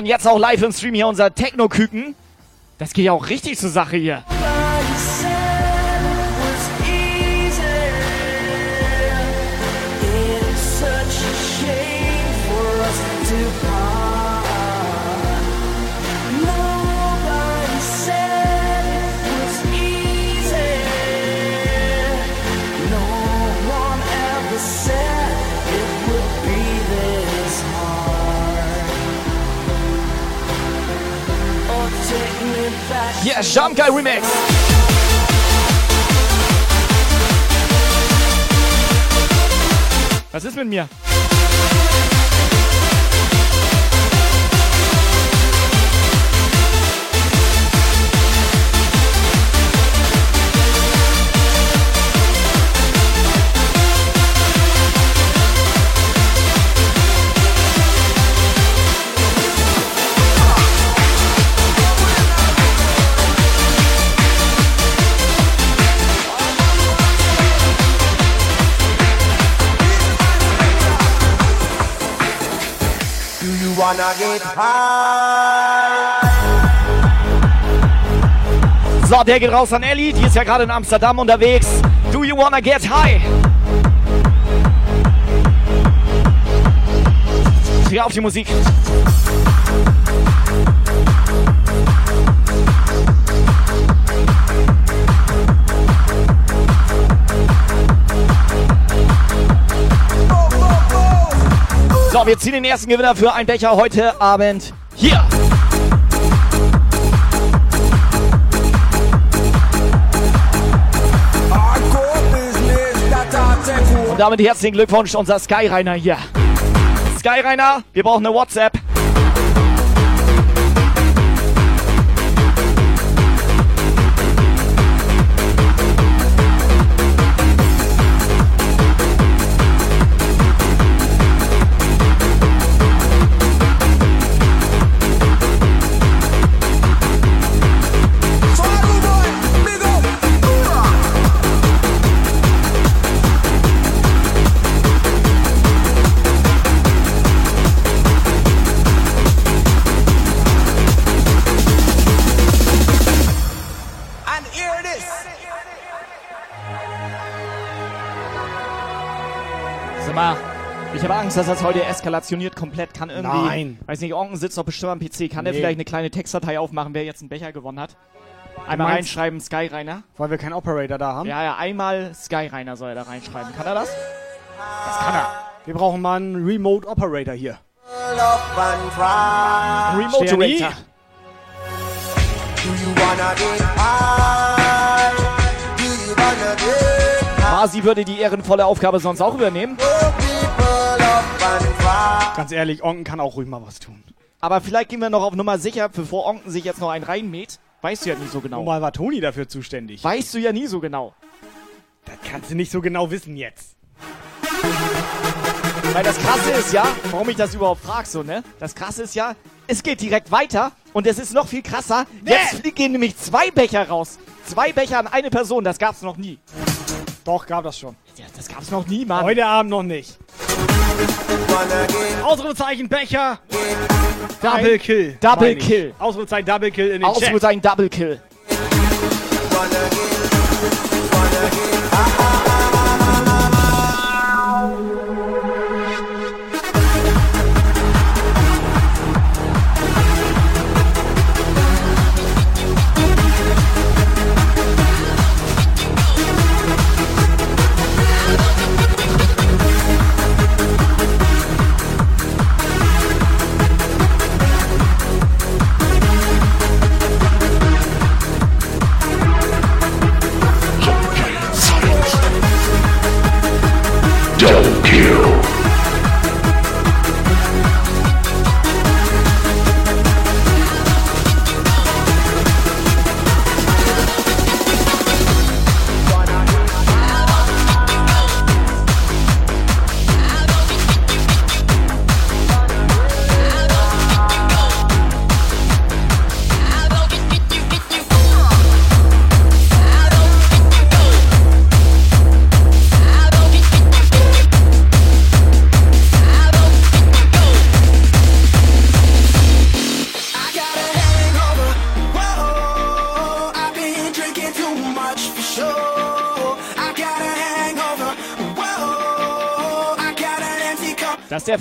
[SPEAKER 9] Und jetzt auch live im Stream hier unser Techno-Küken. Das geht ja auch richtig zur Sache hier. Yes, Jump Guy Remix. Was ist mit mir?
[SPEAKER 17] Wanna get high?
[SPEAKER 9] So, der geht raus an Ellie. Die ist ja gerade in Amsterdam unterwegs. Do you wanna get high? Hier auf die Musik. So, wir ziehen den ersten Gewinner für einen Becher heute Abend hier. Und damit herzlichen Glückwunsch, unser Skyrainer hier. Skyrainer, wir brauchen eine WhatsApp. Angst, dass das heute eskalationiert komplett. Kann irgendwie.
[SPEAKER 8] Nein.
[SPEAKER 9] Weiß nicht, Onken sitzt doch bestimmt am PC. Kann der
[SPEAKER 8] Nee.
[SPEAKER 9] vielleicht eine kleine Textdatei aufmachen, wer jetzt einen Becher gewonnen hat? Einmal
[SPEAKER 8] meinst-
[SPEAKER 9] reinschreiben, Skyrainer.
[SPEAKER 8] Weil wir keinen Operator da haben?
[SPEAKER 9] Ja, ja, einmal Skyrainer soll er da reinschreiben. Kann er das? Das kann er.
[SPEAKER 8] Wir brauchen mal einen Remote Operator hier.
[SPEAKER 9] Remote. Director.
[SPEAKER 17] Do you wanna get high? Do you wanna get high?
[SPEAKER 9] Masi würde die ehrenvolle Aufgabe sonst auch übernehmen.
[SPEAKER 8] Ganz ehrlich, Onken kann auch ruhig mal was tun.
[SPEAKER 9] Aber vielleicht gehen wir noch auf Nummer sicher, bevor Onken sich jetzt noch einen reinmäht. Weißt du ja nie so genau.
[SPEAKER 8] Normal war Toni dafür zuständig.
[SPEAKER 9] Weißt du ja nie so genau.
[SPEAKER 8] Das kannst du nicht so genau wissen jetzt.
[SPEAKER 9] Weil das Krasse ist ja, warum ich das überhaupt frag so, ne? Das Krasse ist ja, es geht direkt weiter und es ist noch viel krasser. Jetzt flie- gehen nämlich zwei Becher raus. Zwei Becher an eine Person, das gab's noch nie.
[SPEAKER 8] Doch, gab das schon.
[SPEAKER 9] Ja, das gab's noch nie, Mann.
[SPEAKER 8] Heute Abend noch nicht.
[SPEAKER 17] Wanna
[SPEAKER 8] Ausrufezeichen Becher. Double Kill.
[SPEAKER 9] Double. Kill.
[SPEAKER 8] Ausrufezeichen Double Kill in den Chat.
[SPEAKER 9] Ausrufezeichen Double Kill.
[SPEAKER 17] wanna get wanna get
[SPEAKER 23] Double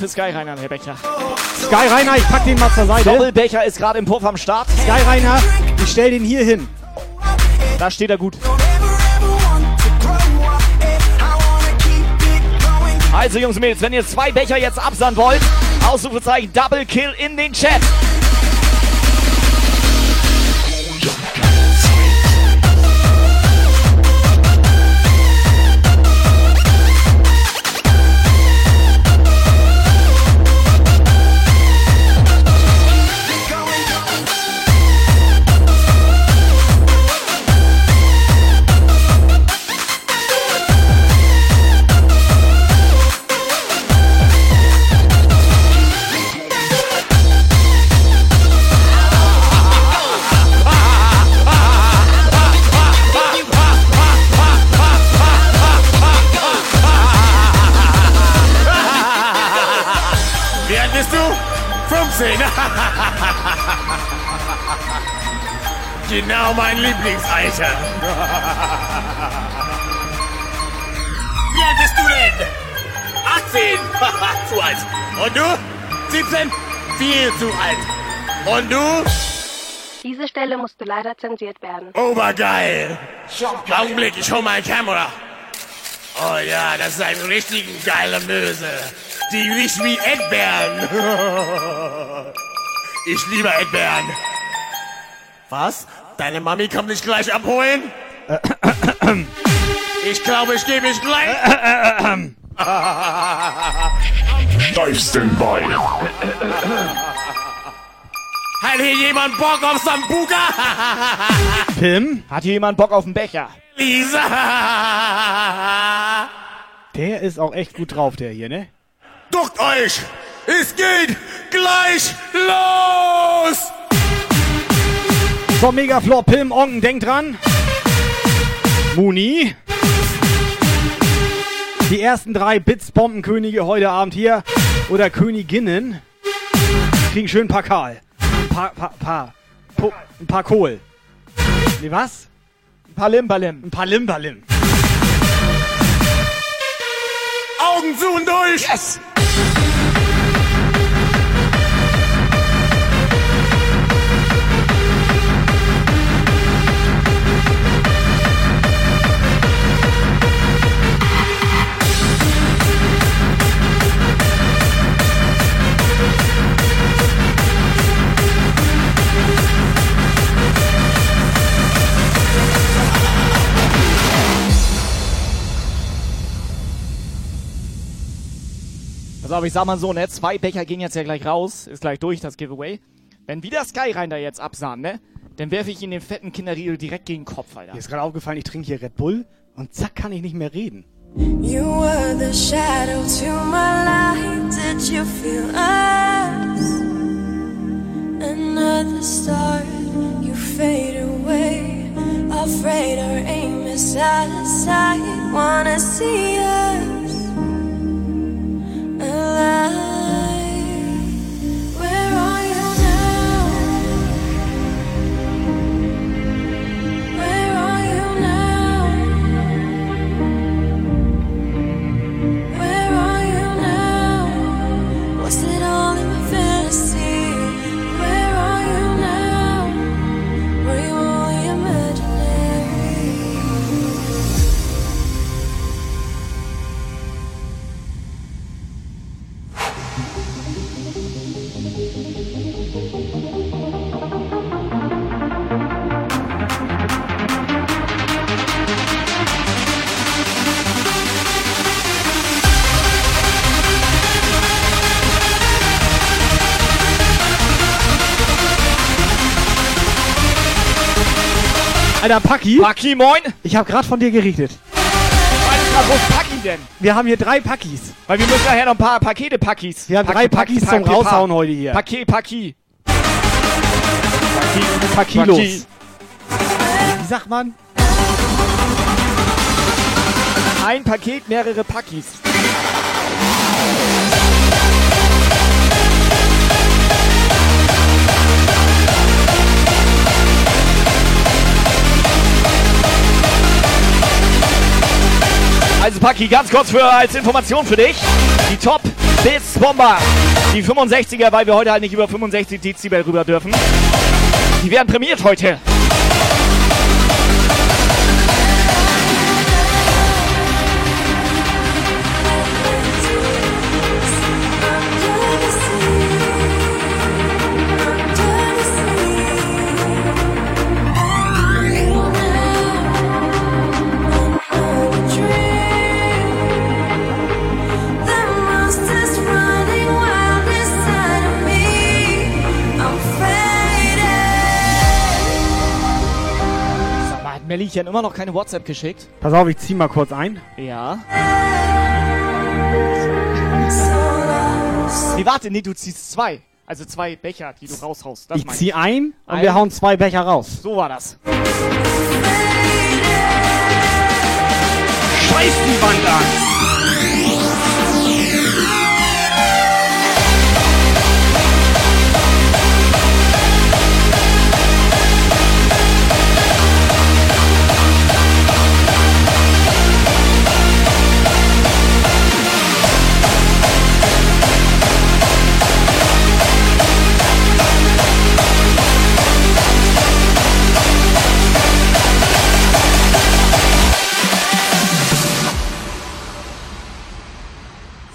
[SPEAKER 9] für Skyrainer, Herr Becher.
[SPEAKER 8] Sky Rainer, ich pack den mal zur Seite.
[SPEAKER 9] Doppelbecher ist gerade im Puff am Start.
[SPEAKER 8] Sky Rainer, ich stell den hier hin.
[SPEAKER 9] Da steht er gut. Also Jungs und Mädels, wenn ihr zwei Becher jetzt absahnen wollt, Ausrufezeichen Double Kill in den Chat.
[SPEAKER 1] Du?
[SPEAKER 24] Diese Stelle musste leider zensiert werden.
[SPEAKER 1] Obergeil. Augenblick, ich hol mal Kamera. Oh ja, das ist ein richtig geiler Möse. Die riecht wie Erdbeeren. Ich liebe Erdbeeren. Was? Deine Mami kommt dich gleich abholen? Ich glaube, ich gehe mich gleich.
[SPEAKER 23] Steifsten bei.
[SPEAKER 1] Hat hier jemand Bock auf Sambuka?
[SPEAKER 8] Pim?
[SPEAKER 9] Hat hier jemand Bock auf einen Becher?
[SPEAKER 1] Lisa!
[SPEAKER 8] Der ist auch echt gut drauf, der hier, ne?
[SPEAKER 1] Duckt euch! Es geht gleich los!
[SPEAKER 8] So, Megaflor, Pim, Onken, denkt dran. Muni. Die ersten drei Bits-Bombenkönige heute Abend hier. Oder Königinnen. Kriegen schön ein paar Karl. Ein paar, paar, paar. Po, ein paar Kohl. Nee, was?
[SPEAKER 9] Ein paar Limbalim.
[SPEAKER 8] Ein paar Limbalim.
[SPEAKER 1] Augen zu und durch!
[SPEAKER 9] Yes! Pass auf, ich sag mal so, ne? Zwei Becher gehen jetzt ja gleich raus. Ist gleich durch, das Giveaway. Wenn wieder Sky rein da jetzt absahnt, ne? Dann werfe ich ihn den fetten Kinderriegel direkt gegen den Kopf, Alter.
[SPEAKER 8] Mir ist gerade aufgefallen, ich trinke hier Red Bull und zack kann ich nicht mehr reden.
[SPEAKER 13] You were the shadow to my light. Did you feel us? Another star, you fade away. Afraid our aim is out of sight. Wanna see us
[SPEAKER 8] Alter, Paki.
[SPEAKER 9] Paki, moin.
[SPEAKER 8] Ich habe gerade von dir gerichtet.
[SPEAKER 9] Alter, wo ist Paki denn?
[SPEAKER 8] Wir haben hier drei Pakis.
[SPEAKER 9] Weil wir müssen nachher noch ein paar Pakete Pakis.
[SPEAKER 8] Wir haben drei Pakis zum Raushauen heute hier.
[SPEAKER 9] Paki.
[SPEAKER 8] Pakilos.
[SPEAKER 9] Paki.
[SPEAKER 8] Wie sagt man?
[SPEAKER 9] Ein Paket, mehrere Pakis. Also Paki, ganz kurz für, als Information für dich. Die Top Bits Bomber. Die 65er, weil wir heute halt nicht über 65 Dezibel rüber dürfen. Die werden prämiert heute. Mellchen immer noch keine WhatsApp geschickt?
[SPEAKER 8] Pass auf, ich zieh mal kurz ein.
[SPEAKER 9] Ja. Nee, warte, nee, du ziehst zwei. Also zwei Becher, die du raushaust. Das
[SPEAKER 8] Ich zieh ein und
[SPEAKER 9] Ein.
[SPEAKER 8] wir hauen zwei Becher raus.
[SPEAKER 9] So war das. Scheiß die Wand an!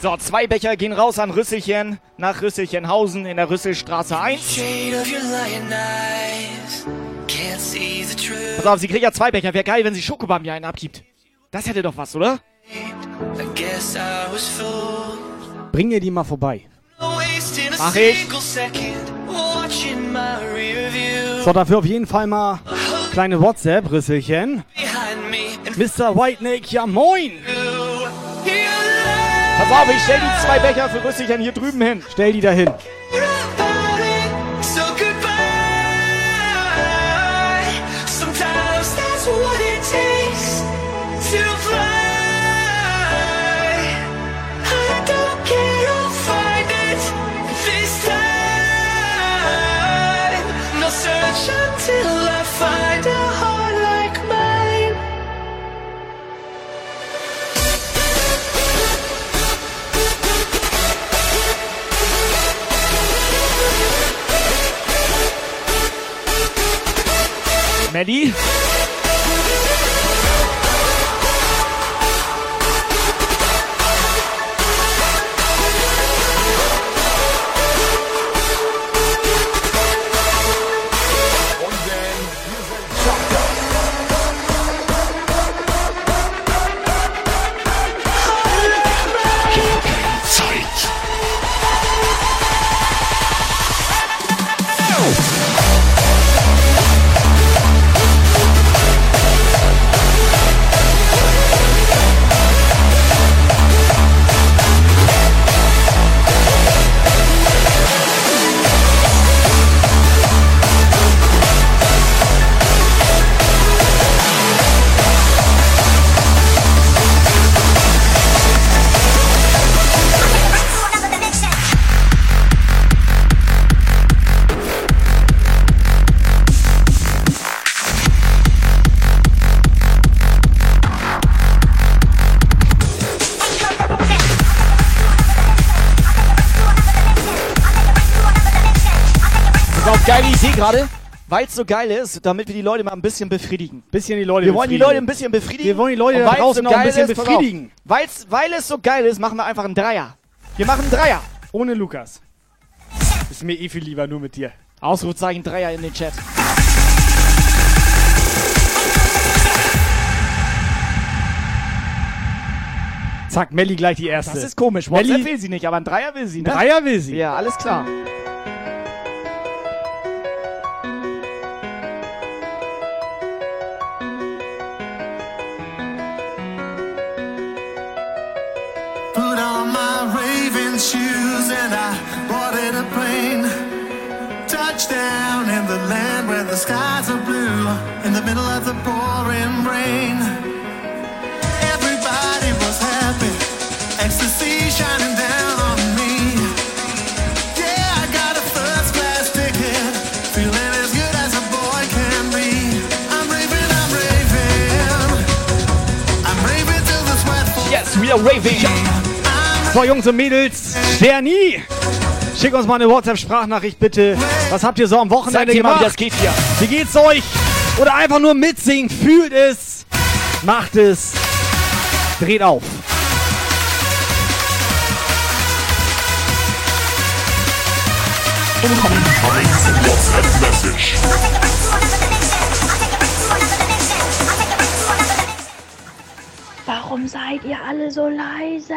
[SPEAKER 9] So, zwei Becher gehen raus an Rüsselchen nach Rüsselchenhausen in der Rüsselstraße 1.
[SPEAKER 17] Shade of your lying eyes. Can't see the truth.
[SPEAKER 9] Pass auf, sie kriegt ja zwei Becher. Wäre geil, wenn sie Schokobambi einen abgibt. Das hätte doch was, oder?
[SPEAKER 8] Bring ihr die mal vorbei.
[SPEAKER 9] Mach ich.
[SPEAKER 8] So, dafür auf jeden Fall mal kleine WhatsApp-Rüsselchen. Mr. Whiteneck, ja moin!
[SPEAKER 9] Pass auf, ich stell die zwei Becher für Rüsselchen hier drüben hin.
[SPEAKER 8] Stell die da hin.
[SPEAKER 9] Amélie. Weil es so geil ist, damit wir die Leute mal ein bisschen befriedigen.
[SPEAKER 8] Bisschen die Leute
[SPEAKER 9] Wir wollen die. Leute ein bisschen befriedigen.
[SPEAKER 8] Wir wollen die Leute da draußen
[SPEAKER 9] so
[SPEAKER 8] auch ein bisschen
[SPEAKER 9] ist,
[SPEAKER 8] befriedigen.
[SPEAKER 9] Weil's, weil es so geil ist, machen wir einfach einen Dreier. Wir machen einen Dreier.
[SPEAKER 8] Ohne Lukas. Ist mir eh viel lieber nur mit dir.
[SPEAKER 9] Ausrufzeichen Dreier in den Chat.
[SPEAKER 8] Zack, Melli gleich die erste.
[SPEAKER 9] Das ist komisch. WhatsApp
[SPEAKER 8] Melli,
[SPEAKER 9] will sie nicht, aber einen Dreier will sie, ne?
[SPEAKER 8] Dreier will sie.
[SPEAKER 9] Ja, alles klar.
[SPEAKER 15] Raving shoes and I boarded a plane. Touchdown in the land where the skies are blue. In the middle of the pouring rain. Everybody was happy. Ecstasy shining down on me. Yeah, I got a first class ticket. Feeling as good as a boy can be. I'm raving, I'm raving. I'm raving till the sweat falls.
[SPEAKER 9] Yes, we are raving.
[SPEAKER 8] So, Jungs und Mädels, wer nie? Schick uns mal eine WhatsApp-Sprachnachricht bitte. Was habt ihr so am Wochenende
[SPEAKER 9] Zeigt ihr mal,
[SPEAKER 8] gemacht?
[SPEAKER 9] wie das geht hier.
[SPEAKER 8] Wie geht's euch? Oder einfach nur mitsingen, fühlt es, macht es, dreht auf.
[SPEAKER 1] WhatsApp Message.
[SPEAKER 7] Warum seid ihr alle so leise?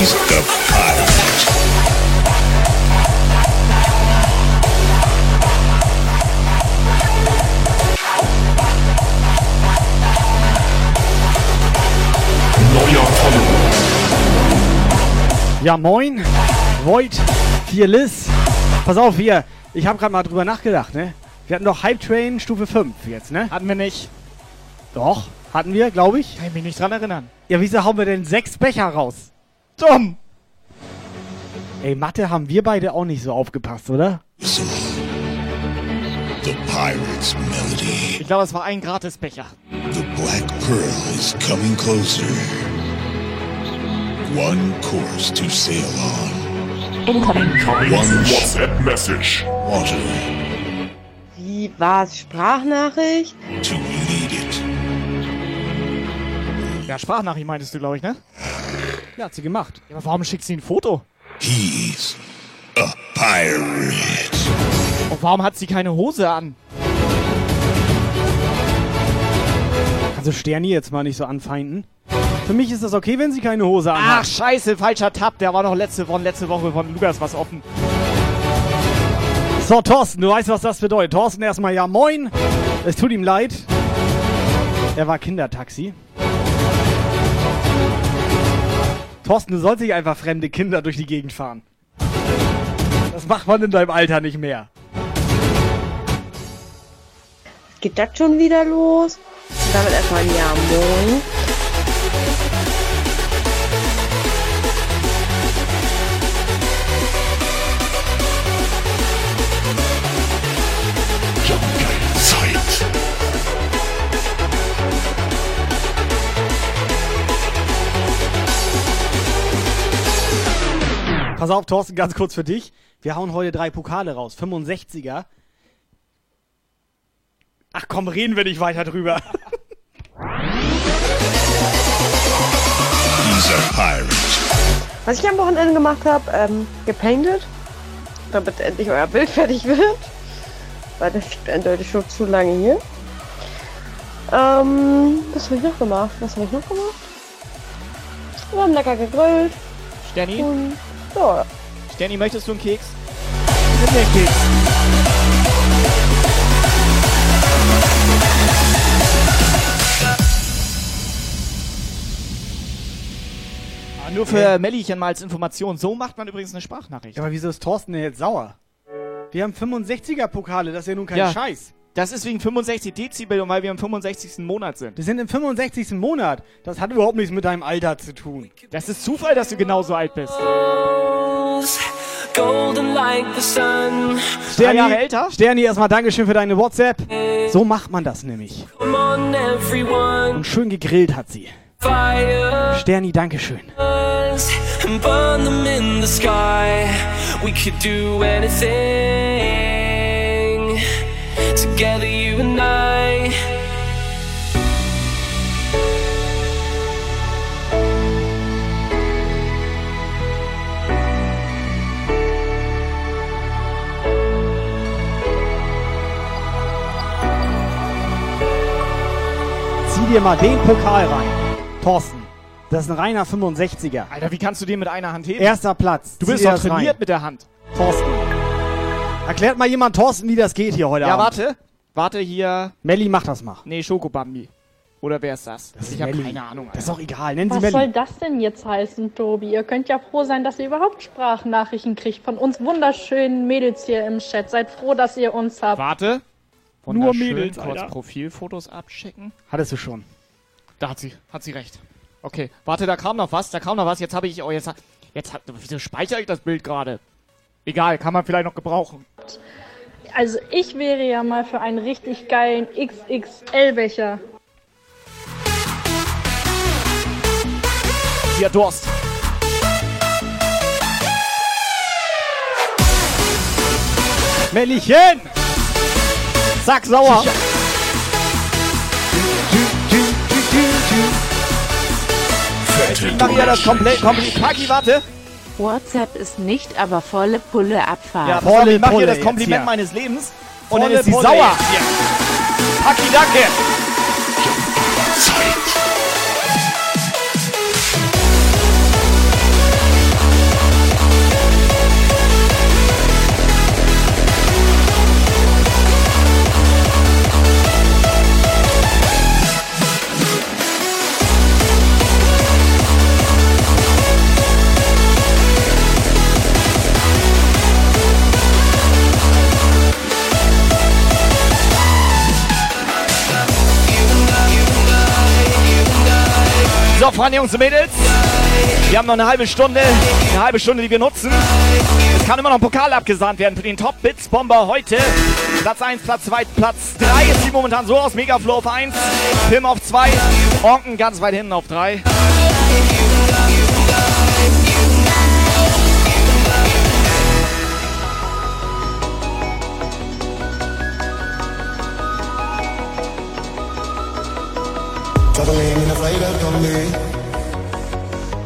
[SPEAKER 1] is the podcast.
[SPEAKER 8] Ja, moin. Void, Fearless. Pass auf hier. Ich habe gerade mal drüber nachgedacht, ne? Wir hatten doch Hype Train Stufe 5 jetzt, ne?
[SPEAKER 9] Hatten wir nicht.
[SPEAKER 8] Doch, hatten wir, glaube ich.
[SPEAKER 9] Kann ich mich nicht dran erinnern.
[SPEAKER 8] Ja, wieso hauen wir denn sechs Becher raus?
[SPEAKER 9] Dumm.
[SPEAKER 8] Ey, Mathe haben wir beide auch nicht so aufgepasst, oder?
[SPEAKER 23] The pirate's melody.
[SPEAKER 9] Ich glaube, es war ein Gratisbecher.
[SPEAKER 23] The black pearl is coming closer. One course to sail on.
[SPEAKER 18] Incoming.
[SPEAKER 23] One WhatsApp message. Water
[SPEAKER 25] Wie war's? Sprachnachricht?
[SPEAKER 23] to lead it.
[SPEAKER 9] Ja, Sprachnachricht meintest du, glaube ich, ne? Ja, hat sie gemacht. Ja, aber warum schickt sie ein Foto?
[SPEAKER 23] He's a pirate.
[SPEAKER 9] Und warum hat sie keine Hose an?
[SPEAKER 8] Also Sterni jetzt mal nicht so anfeinden. Für mich ist das okay, wenn sie keine Hose anhat.
[SPEAKER 9] Ach, scheiße, falscher Tab. Der war noch letzte Woche, letzte Woche von Lukas was offen.
[SPEAKER 8] So, Thorsten, du weißt, was das bedeutet. Thorsten erstmal ja moin. Es tut ihm leid. Er war Kindertaxi. Thorsten, du sollst nicht einfach fremde Kinder durch die Gegend fahren. Das macht man in deinem Alter nicht mehr.
[SPEAKER 25] Geht das schon wieder los? Damit erstmal ein Ja, moin.
[SPEAKER 8] Pass auf, Thorsten, ganz kurz für dich. Wir hauen heute drei Pokale raus. 65er. Ach komm, reden wir nicht weiter drüber.
[SPEAKER 25] Was ich am Wochenende gemacht habe, ähm, gepainted, damit endlich euer Bild fertig wird. Weil das liegt eindeutig schon zu lange hier. Ähm, was habe ich noch gemacht? Was habe ich noch gemacht? Wir haben lecker gegrillt.
[SPEAKER 9] Sterni?
[SPEAKER 25] Und, ja.
[SPEAKER 9] Sterni, möchtest du einen Keks? Nimm einen Keks. Ah, Nur für Mellchen mal als Information. So macht man übrigens eine Sprachnachricht.
[SPEAKER 8] Ja, aber wieso ist Thorsten denn jetzt sauer? Wir haben 65er Pokale, das ist ja nun kein
[SPEAKER 9] Ja.
[SPEAKER 8] Scheiß.
[SPEAKER 9] Das ist wegen 65 Dezibel und weil wir im 65. Monat sind.
[SPEAKER 8] Wir sind im 65. Monat. Das hat überhaupt nichts mit deinem Alter zu tun.
[SPEAKER 9] Das ist Zufall, dass du genauso alt bist.
[SPEAKER 4] Golden like the sun.
[SPEAKER 8] Sterni,
[SPEAKER 9] Jahre älter?
[SPEAKER 8] Sterni, erstmal Dankeschön für deine WhatsApp. So macht man das nämlich. Und schön gegrillt hat sie. Sterni, Dankeschön.
[SPEAKER 4] and burn them in the sky. We could do anything together, you and I.
[SPEAKER 8] Zieh dir mal den Pokal rein. Thorsten, das ist ein reiner 65er.
[SPEAKER 9] Alter, wie kannst du den mit einer Hand heben?
[SPEAKER 8] Erster Platz.
[SPEAKER 9] Du
[SPEAKER 8] Zieh
[SPEAKER 9] bist doch trainiert
[SPEAKER 8] rein.
[SPEAKER 9] mit der Hand.
[SPEAKER 8] Thorsten. Erklärt mal jemand Thorsten, wie das geht hier heute
[SPEAKER 9] Ja,
[SPEAKER 8] Abend.
[SPEAKER 9] warte. Warte hier.
[SPEAKER 8] Melli, mach das mal.
[SPEAKER 9] Nee, Schokobambi. Oder wer ist das?
[SPEAKER 8] Das ist
[SPEAKER 9] ich habe
[SPEAKER 8] Melli.
[SPEAKER 9] keine Ahnung.
[SPEAKER 8] Das ist doch egal. Nennen Sie
[SPEAKER 26] Was
[SPEAKER 8] Melli.
[SPEAKER 26] soll das denn jetzt heißen, Tobi? Ihr könnt ja froh sein, dass ihr überhaupt Sprachnachrichten kriegt von uns wunderschönen Mädels hier im Chat. Seid froh, dass ihr uns habt.
[SPEAKER 9] Warte.
[SPEAKER 8] Nur
[SPEAKER 9] Wunderschön,
[SPEAKER 8] Mädels,
[SPEAKER 9] kurz
[SPEAKER 8] Alter.
[SPEAKER 9] Profilfotos abchecken.
[SPEAKER 8] Hattest du schon.
[SPEAKER 9] Da hat sie, hat sie recht. Okay, warte, da kam noch was, da kam noch was. Jetzt habe ich, oh, jetzt, jetzt hat, wieso speichere ich das Bild gerade? Egal, kann man vielleicht noch gebrauchen.
[SPEAKER 26] Also ich wäre ja mal für einen richtig geilen XXL-Becher.
[SPEAKER 9] Hat Durst.
[SPEAKER 8] Mellchen! Zack, sauer!
[SPEAKER 9] Ich mache ja das komplett, komplett. Paki, warte.
[SPEAKER 10] WhatsApp ist nicht, aber volle Pulle Abfahrt.
[SPEAKER 9] Ja, auf, ich mache
[SPEAKER 8] Pulle
[SPEAKER 9] hier das
[SPEAKER 8] jetzt
[SPEAKER 9] Kompliment
[SPEAKER 8] hier.
[SPEAKER 9] meines Lebens. Und
[SPEAKER 8] Volle
[SPEAKER 9] dann ist sie
[SPEAKER 8] Pulle
[SPEAKER 9] sauer.
[SPEAKER 8] jetzt hier.
[SPEAKER 9] Paki, danke. Freunde, Jungs und Mädels. Wir haben noch eine halbe Stunde, eine halbe Stunde, die wir nutzen. Es kann immer noch ein Pokal abgesahnt werden für den Top Bits Bomber heute. Platz 1, Platz 2, Platz 3. Es sieht momentan so aus. Megaflow auf 1, Film auf 2, Onken ganz weit hinten auf 3.
[SPEAKER 27] Traveling in a freighter combi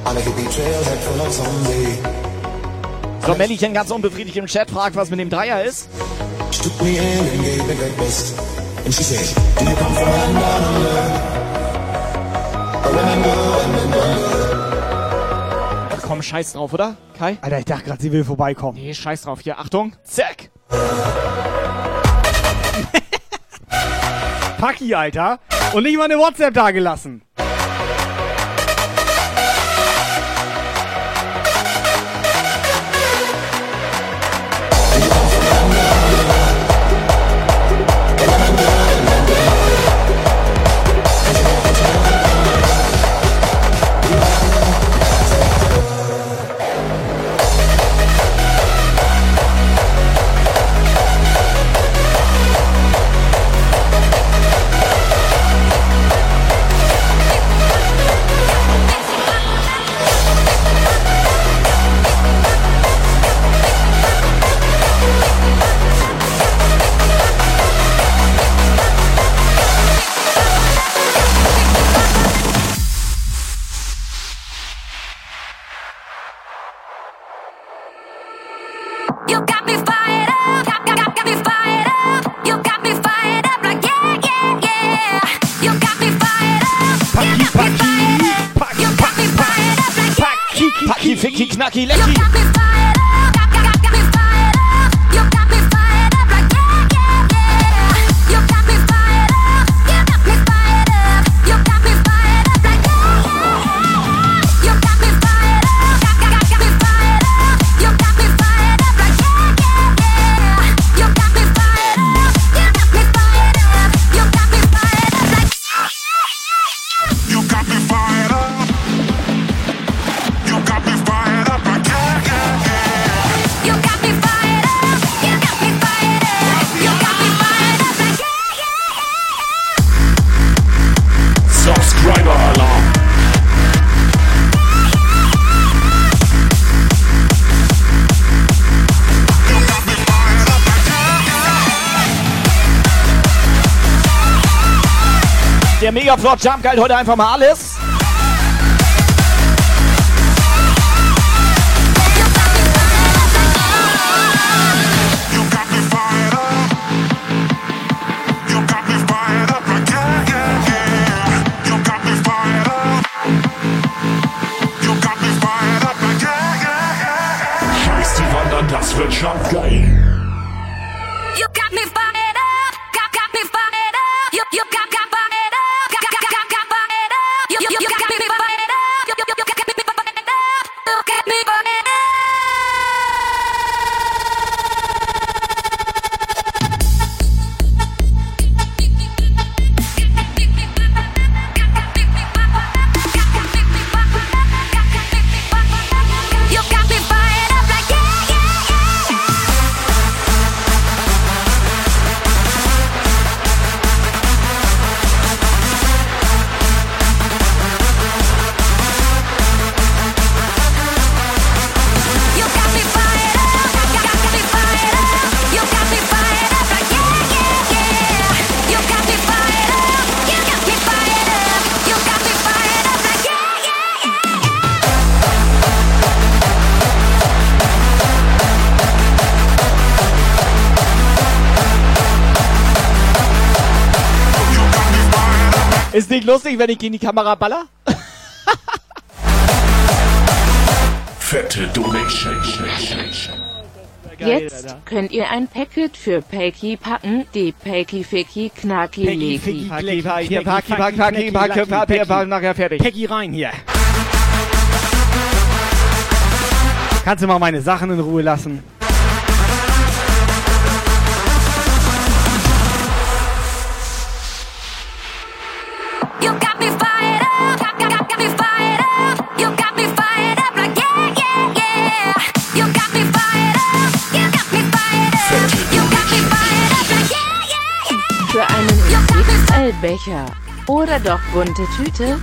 [SPEAKER 27] On a hippie trailhead full of zombie
[SPEAKER 9] So, Mellchen ganz unbefriedigt im Chat fragt, was mit dem Dreier ist.
[SPEAKER 27] She took me in and gave me breakfast And she said, do you come from land down under? I remember we were
[SPEAKER 9] Ach komm, scheiß drauf, oder? Kai?
[SPEAKER 8] Alter, ich dachte gerade, sie will vorbeikommen.
[SPEAKER 9] Nee, scheiß drauf. Hier, Achtung. Zack.
[SPEAKER 8] Paki, Alter. Und nicht mal eine WhatsApp dagelassen.
[SPEAKER 14] You
[SPEAKER 9] Megaflot Jump galt heute einfach mal alles. Nicht lustig, wenn ich gegen die Kamera baller?
[SPEAKER 1] Fette Donation.
[SPEAKER 10] Jetzt könnt ihr ein Packet für Peki packen, die Peki Fiki Knacki Leki.
[SPEAKER 9] Hier, Paki, Paki, Paki, Paki, Paki, Paki, nachher fertig.
[SPEAKER 8] Peggy rein hier. Kannst du mal meine Sachen in Ruhe lassen?
[SPEAKER 10] Becher. Oder doch bunte Tüte?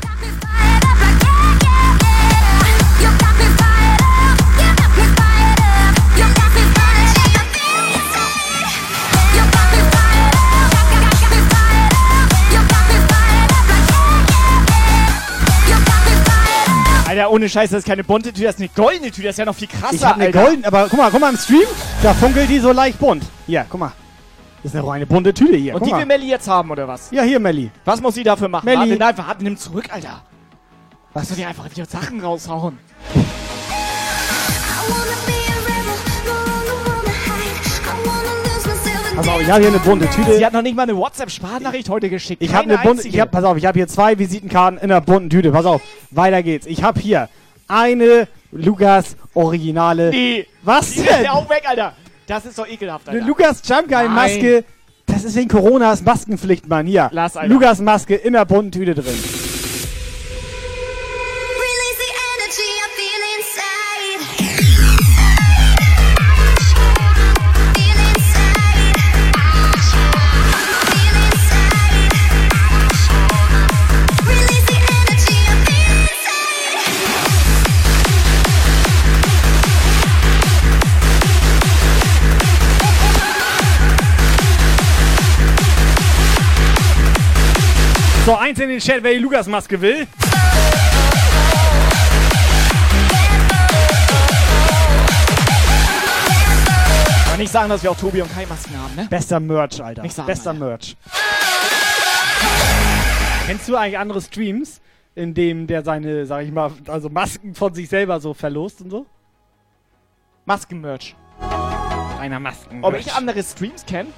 [SPEAKER 9] Alter, ohne Scheiß, das ist keine bunte Tüte, das ist eine goldene Tüte, das ist ja noch viel krasser,
[SPEAKER 8] Ich hab eine
[SPEAKER 9] Alter.
[SPEAKER 8] golden, aber guck mal, guck mal im Stream, da funkelt die so leicht bunt. Hier, guck mal. Das ist eine reine bunte Tüte hier.
[SPEAKER 9] Und
[SPEAKER 8] guck
[SPEAKER 9] die
[SPEAKER 8] mal.
[SPEAKER 9] will Melli jetzt haben, oder was?
[SPEAKER 8] Ja, hier, Melli.
[SPEAKER 9] Was muss sie dafür machen?
[SPEAKER 8] Melli.
[SPEAKER 9] Warte, nein, warte, nimm zurück, Alter. Was soll die einfach wieder Sachen raushauen?
[SPEAKER 8] Pass auf, ich habe hier eine bunte Tüte.
[SPEAKER 9] Sie hat noch nicht mal eine WhatsApp-Sprachnachricht heute geschickt.
[SPEAKER 8] Ich habe eine bunte, ich hab, pass auf, ich habe hier zwei Visitenkarten in einer bunten Tüte. Pass auf, weiter geht's. Ich habe hier eine Lukas Originale.
[SPEAKER 9] Nee.
[SPEAKER 8] Was
[SPEAKER 9] Die
[SPEAKER 8] denn?
[SPEAKER 9] ist ja auch weg, Alter. Das ist doch ekelhaft, Alter.
[SPEAKER 8] Eine Lukas Jump Guy
[SPEAKER 9] Nein.
[SPEAKER 8] Maske. Das ist wegen Corona, ist Maskenpflicht, Mann. Hier.
[SPEAKER 9] Lass.
[SPEAKER 8] Lukas Maske in der bunten Tüte drin. So, eins in den Chat, wer die Lukas Maske will.
[SPEAKER 9] Aber nicht sagen, dass wir auch Tobi und Kai Masken haben, ne?
[SPEAKER 8] Bester Merch, Alter.
[SPEAKER 9] Nicht sagen,
[SPEAKER 8] Bester
[SPEAKER 9] Alter.
[SPEAKER 8] Merch. Kennst du eigentlich andere Streams, in dem der seine, sag ich mal, also Masken von sich selber so verlost und so?
[SPEAKER 9] Maskenmerch.
[SPEAKER 8] Einer Masken.
[SPEAKER 9] Ob ich andere Streams kenne?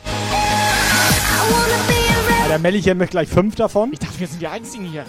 [SPEAKER 8] Alter, Melli hier möchte gleich fünf davon.
[SPEAKER 9] Ich dachte, wir sind die Einzigen hier.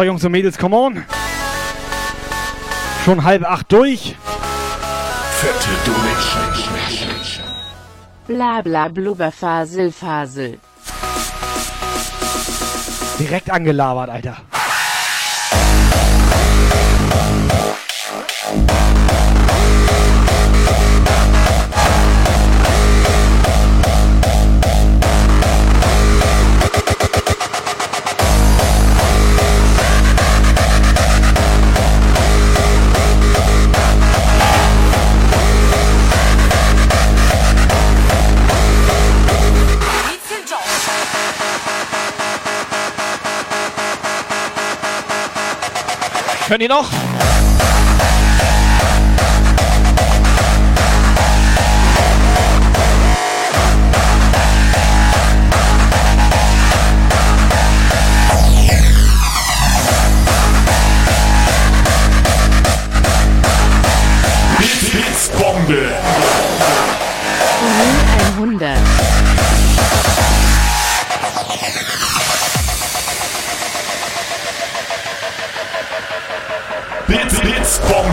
[SPEAKER 8] So, Jungs und Mädels, come on. Schon halb acht durch.
[SPEAKER 23] Fette Donation.
[SPEAKER 10] Bla bla blubberfasel fasel.
[SPEAKER 8] Direkt angelabert, Alter.
[SPEAKER 9] Können die noch?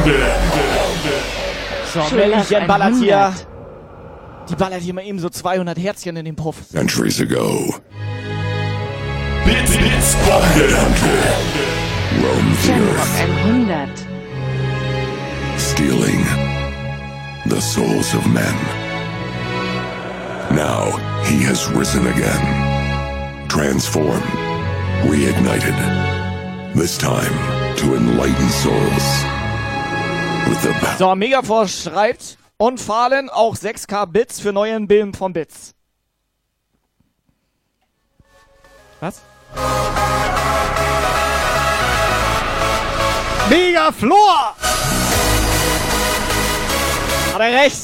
[SPEAKER 23] Blitzbombe.
[SPEAKER 9] So,
[SPEAKER 10] Schlag
[SPEAKER 9] Männchen ballert hier.
[SPEAKER 10] 100.
[SPEAKER 9] Die ballert hier mal eben so 200 Herzchen in den Puff.
[SPEAKER 23] Centuries ago, Bits, Bits, Roam the earth,
[SPEAKER 10] 100.
[SPEAKER 23] stealing the souls of men. Now he has risen again, transformed, reignited. This time to enlighten souls with the battle.
[SPEAKER 9] So, Megaforce schreibt und Fallen auch 6K Bits für neuen Bilden von Bits. Was?
[SPEAKER 8] Mega Flor!
[SPEAKER 9] Hat er recht?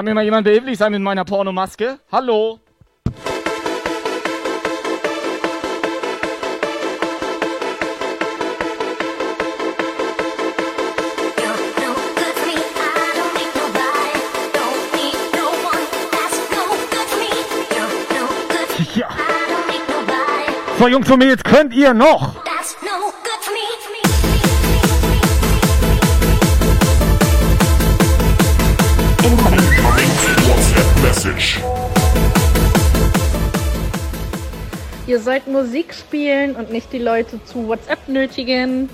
[SPEAKER 9] Kann mir mal jemand behilflich sein mit meiner Pornomaske? Hallo?
[SPEAKER 8] Ja. So, Jungs und Mädels, könnt ihr noch?
[SPEAKER 26] Ihr sollt Musik spielen und nicht die Leute zu WhatsApp nötigen.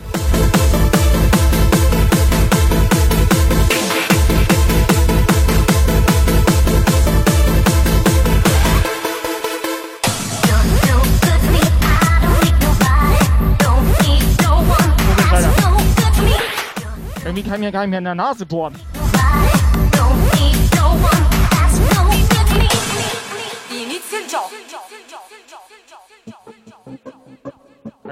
[SPEAKER 9] Irgendwie kann mir gar nicht mehr in der Nase bohren.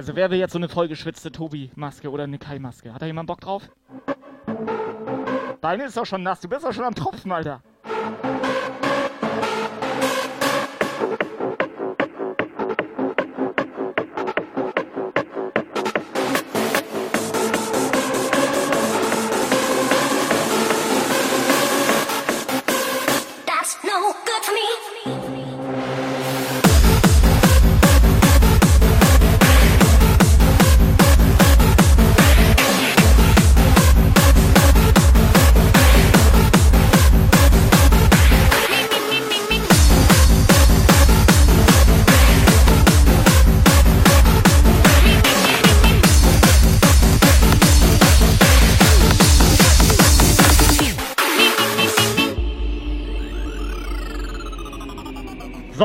[SPEAKER 9] Also wer will jetzt so eine vollgeschwitzte Tobi-Maske oder eine Kai-Maske? Hat da jemand Bock drauf? Deine ist doch schon nass, du bist doch schon am Tropfen, Alter.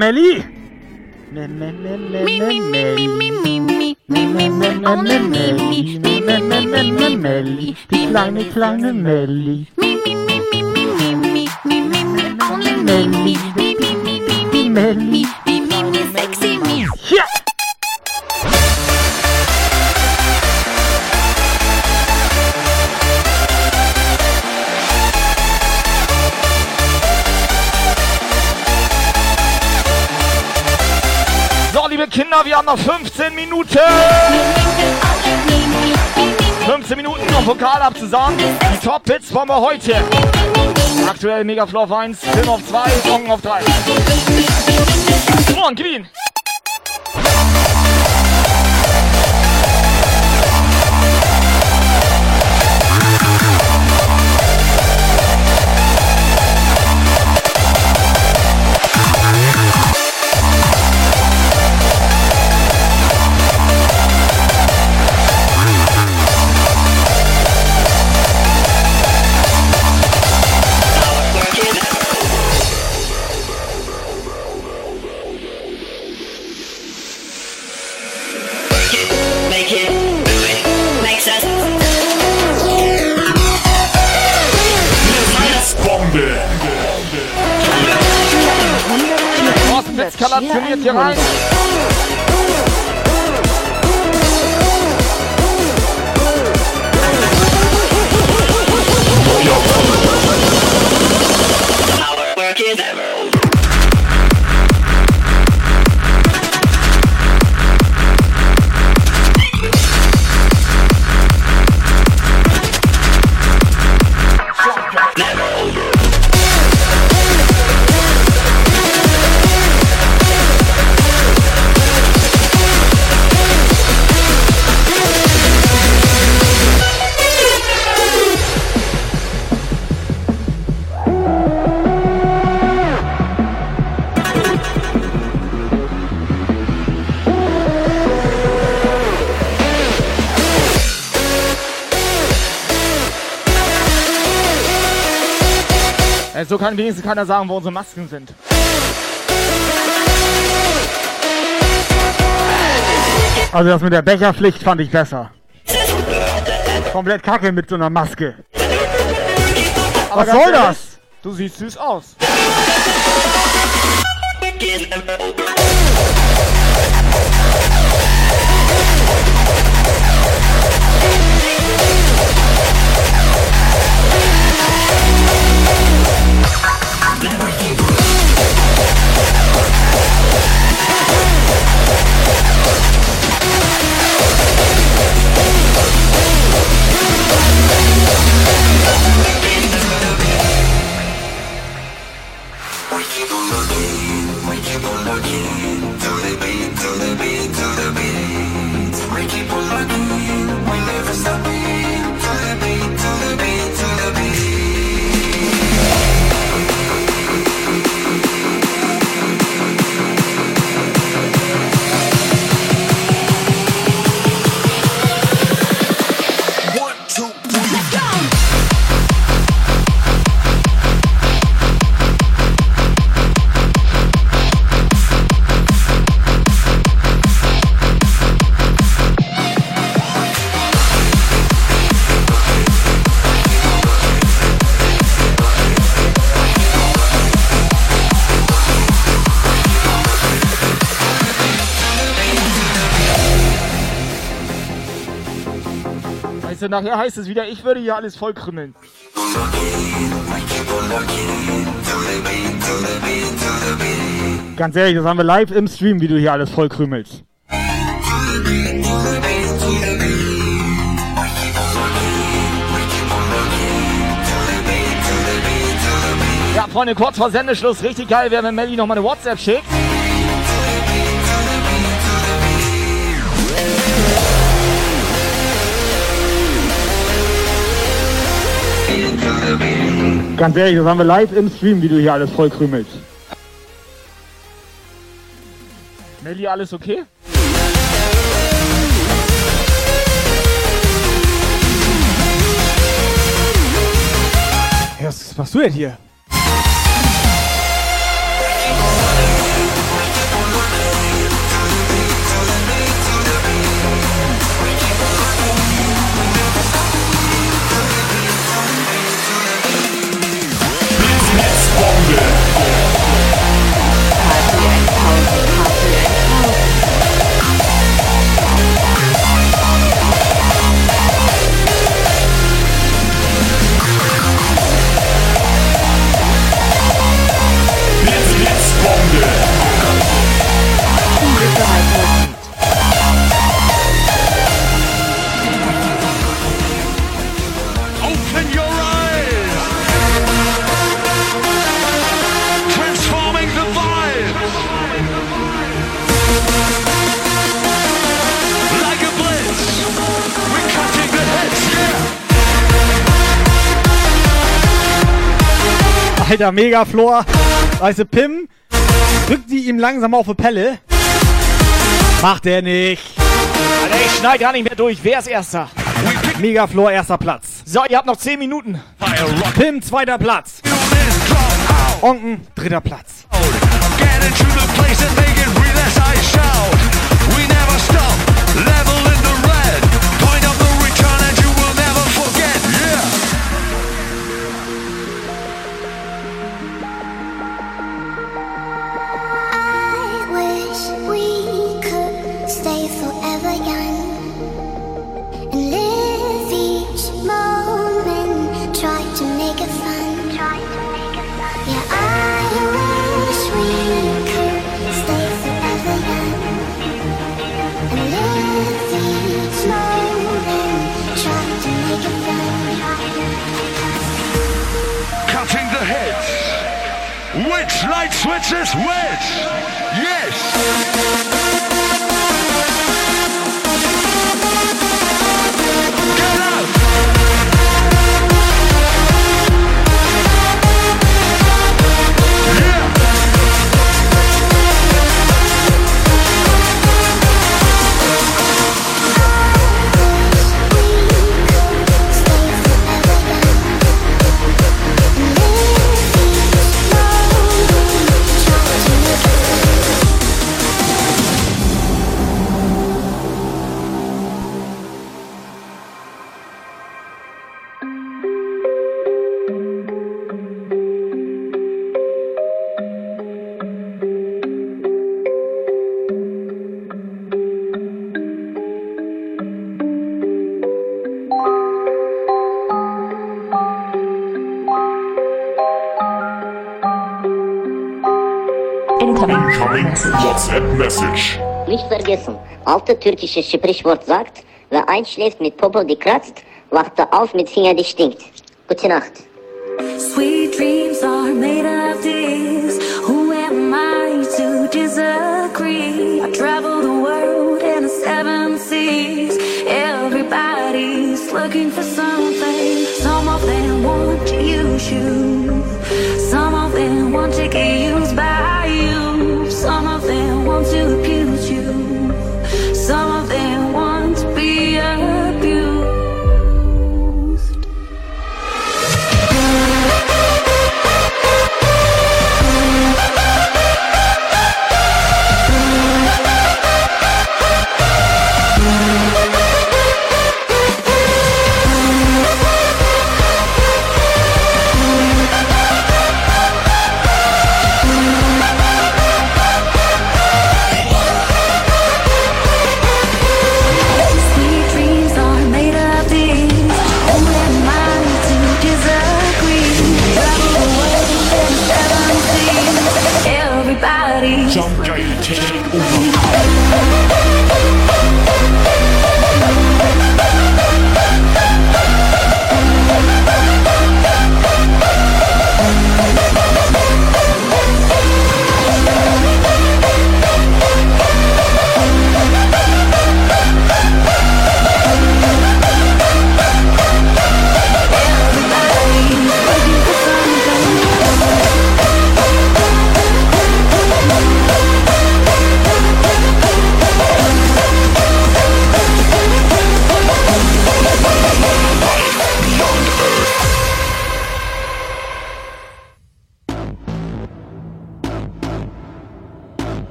[SPEAKER 8] So, Melli. Me, me, me, me, me, Melli. Me, me, me, me, me, Melli. Me, me, me, me, me, Melli. Die kleine, kleine Melli. Melli. Melli.
[SPEAKER 9] Kinder, wir haben noch 15 Minuten. 15 Minuten, um Vokal abzusagen. Die Top-Hits wollen wir heute. Aktuell Megaflow auf 1, Film auf 2, Song auf 3. Come on, gib ihn. Trainiert hier rein.
[SPEAKER 17] Work
[SPEAKER 9] So kann wenigstens keiner sagen, wo unsere Masken sind.
[SPEAKER 8] Also das mit der Becherpflicht fand ich besser. Komplett kacke mit so einer Maske.
[SPEAKER 9] Aber
[SPEAKER 8] Was soll das?
[SPEAKER 9] Du siehst süß aus. Du, nachher heißt es wieder, ich würde hier alles vollkrümmeln.
[SPEAKER 8] Ganz ehrlich, das haben wir live im Stream, wie du hier alles vollkrümelst.
[SPEAKER 9] Ja, Freunde, kurz vor Sendeschluss, richtig geil wäre, wenn Melly noch mal eine WhatsApp schickt.
[SPEAKER 8] Ganz ehrlich, das haben wir live im Stream, wie du hier alles vollkrümelst.
[SPEAKER 9] Melly, alles okay?
[SPEAKER 8] Was machst du denn hier?
[SPEAKER 28] Alter, Megaflor. Weißt du, Pim drückt die ihm langsam auf die Pelle. Macht er nicht.
[SPEAKER 9] Alter, ich schneid gar nicht mehr durch. Wer ist Erster?
[SPEAKER 28] Megaflor, erster Platz.
[SPEAKER 9] So, ihr habt noch 10 Minuten.
[SPEAKER 28] Pim, zweiter Platz. Onken, dritter Platz.
[SPEAKER 1] Light switches which? Yes.
[SPEAKER 29] Message.
[SPEAKER 30] Nicht vergessen, alte türkische Sprichwort sagt, wer einschläft mit Popo, die kratzt, wacht er auf mit Finger, die stinkt. Gute Nacht.
[SPEAKER 13] Sweet dreams are made of these. Who am I to disagree? I travel the world in the seven seas. Everybody's looking for something. Some of them want to use you. Some of them want to get used by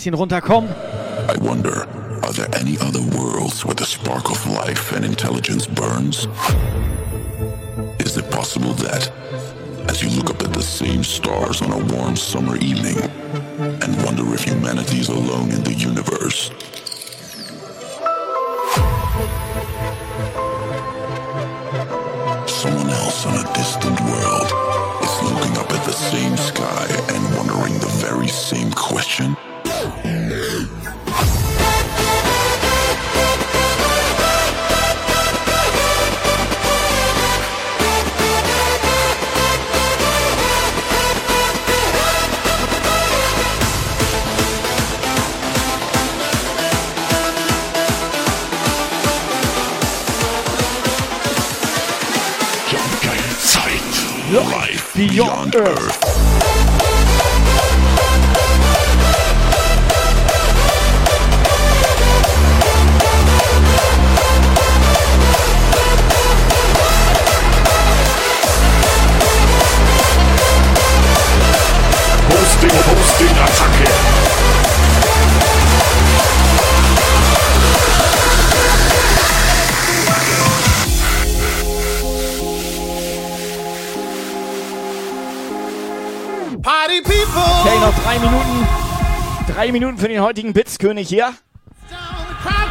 [SPEAKER 8] Bisschen runterkommen.
[SPEAKER 23] I wonder, are there any other worlds where the spark of life and intelligence burns? Is it possible that, as you look up at the same stars on a warm summer evening, Earth.
[SPEAKER 15] Drei Minuten für den heutigen Blitzkönig hier.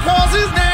[SPEAKER 9] crowd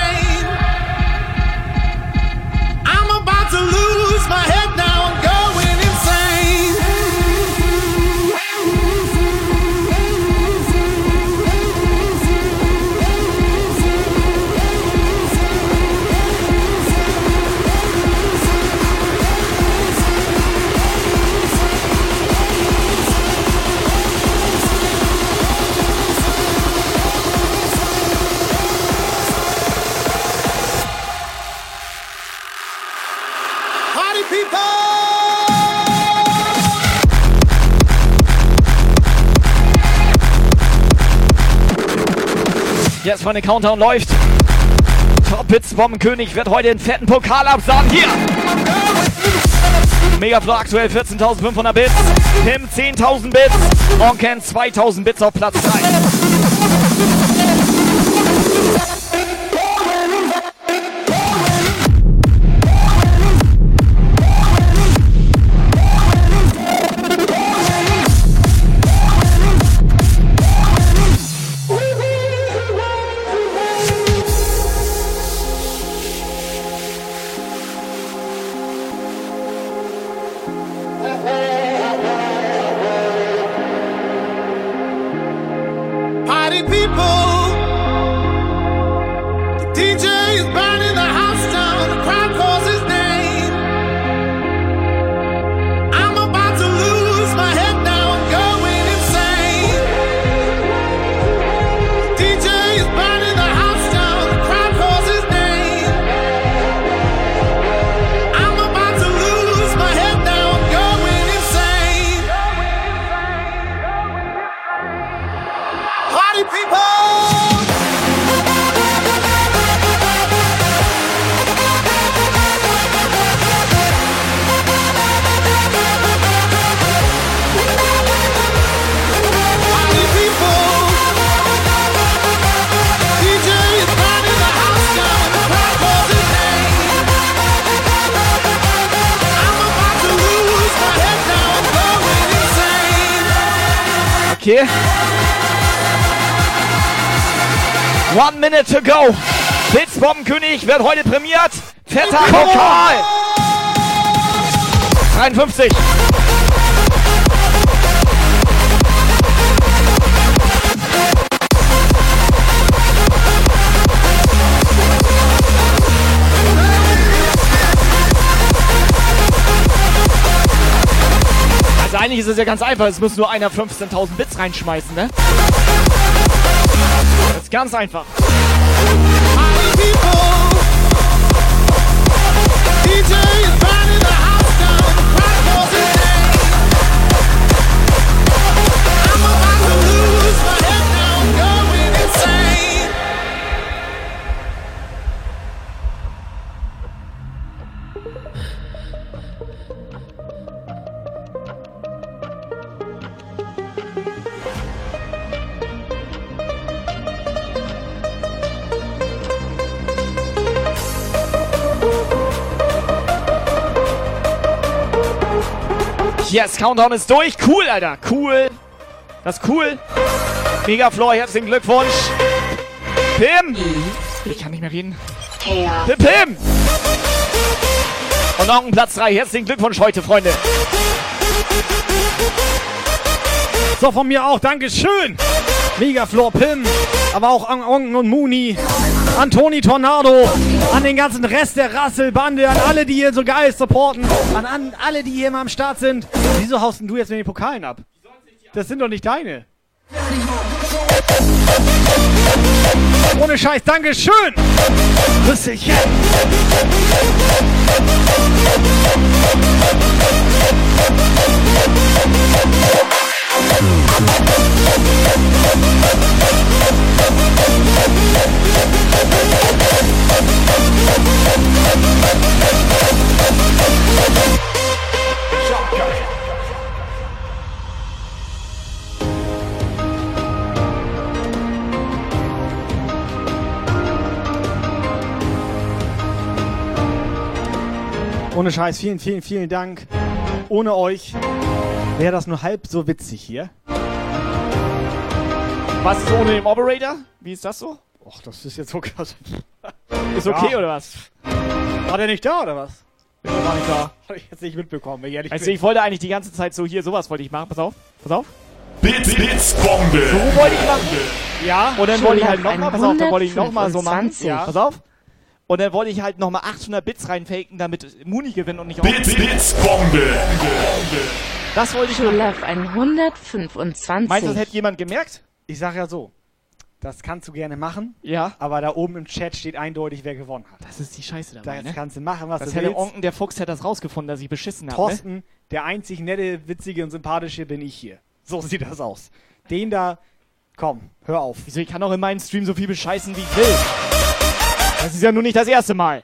[SPEAKER 15] Der Countdown läuft. Top Hits Bombenkönig wird heute den fetten Pokal absagen. Hier! Megaflow aktuell 14.500 Bits. Tim 10.000 Bits. Onken 2.000 Bits auf Platz 3. Blitzbombenkönig wird heute prämiert. Fetter Pokal. 53. Also eigentlich ist es ja ganz einfach. Es muss nur einer 15.000 Bits reinschmeißen, ne? Das ist ganz einfach.
[SPEAKER 9] Yes, Countdown ist durch. Cool, Alter. Cool. Das ist cool. Megaflor, herzlichen Glückwunsch. Pim. Ich kann nicht mehr reden. Pim, Pim. Und noch ein Platz 3. Herzlichen Glückwunsch heute, Freunde.
[SPEAKER 8] So, von mir auch. Dankeschön. Megaflor Pim. Aber auch an Onken und Muni. An Toni Tornado. An den ganzen Rest der Rasselbande. An alle, die hier so geil supporten. An, an alle, die hier immer am Start sind. Wieso haust denn du jetzt mit den Pokalen ab? Das sind doch nicht deine. Ohne Scheiß, Dankeschön. Grüß dich. Ohne Scheiß, vielen, vielen, vielen Dank. Ohne euch wäre das nur halb so witzig hier.
[SPEAKER 9] Was ist ohne den Operator? Wie ist das so?
[SPEAKER 8] Och, das ist jetzt so krass.
[SPEAKER 9] Ist okay
[SPEAKER 8] Ja.
[SPEAKER 9] oder was?
[SPEAKER 8] War der nicht da oder was?
[SPEAKER 9] Er gar nicht da.
[SPEAKER 8] Hab ich jetzt nicht mitbekommen, wenn ich ehrlich
[SPEAKER 9] Also
[SPEAKER 8] bin.
[SPEAKER 9] ich wollte eigentlich die ganze Zeit so hier, sowas wollte ich machen. Pass auf, pass auf.
[SPEAKER 23] Bits, Bits, Bombe.
[SPEAKER 9] So wollte ich machen.
[SPEAKER 8] Ja.
[SPEAKER 9] Und dann wollte ich halt nochmal, pass auf, dann wollte ich nochmal so machen.
[SPEAKER 10] 125.
[SPEAKER 9] Ja. Pass auf. Und dann wollte ich halt nochmal 800 Bits reinfaken, damit Muni gewinnt und nicht
[SPEAKER 23] Bits, Bits, Bombe.
[SPEAKER 9] Das wollte ich
[SPEAKER 10] Schon
[SPEAKER 9] machen.
[SPEAKER 10] auf 125.
[SPEAKER 9] Meinst du, das hätte jemand gemerkt?
[SPEAKER 8] Ich sag ja so. Das kannst du gerne machen.
[SPEAKER 9] Ja.
[SPEAKER 8] Aber da oben im Chat steht eindeutig, wer gewonnen hat.
[SPEAKER 9] Das ist die Scheiße dabei,
[SPEAKER 8] Das
[SPEAKER 9] ne?
[SPEAKER 8] kannst du machen, was
[SPEAKER 9] Das
[SPEAKER 8] du
[SPEAKER 9] hätte
[SPEAKER 8] willst.
[SPEAKER 9] Onken, der Fuchs, hätte das rausgefunden, dass ich beschissen habe. Ne?
[SPEAKER 8] Thorsten, der einzig nette, witzige und sympathische bin ich hier. So sieht das aus. Den da, komm, hör auf.
[SPEAKER 9] Wieso, ich kann auch in meinen Stream so viel bescheißen, wie ich will. Das ist ja nur nicht das erste Mal.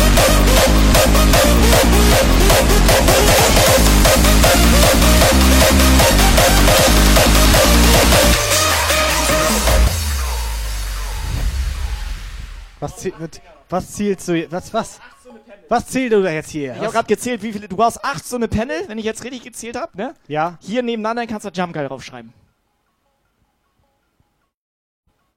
[SPEAKER 8] Was, ziel, mit, was zielst du, was, was? Was zählst du da jetzt hier?
[SPEAKER 9] Ich habe gerade gezählt, wie viele. Du brauchst acht so eine Panel, wenn ich jetzt richtig gezählt habe, ne?
[SPEAKER 8] Ja.
[SPEAKER 9] Hier nebeneinander kannst du Jump Guy draufschreiben.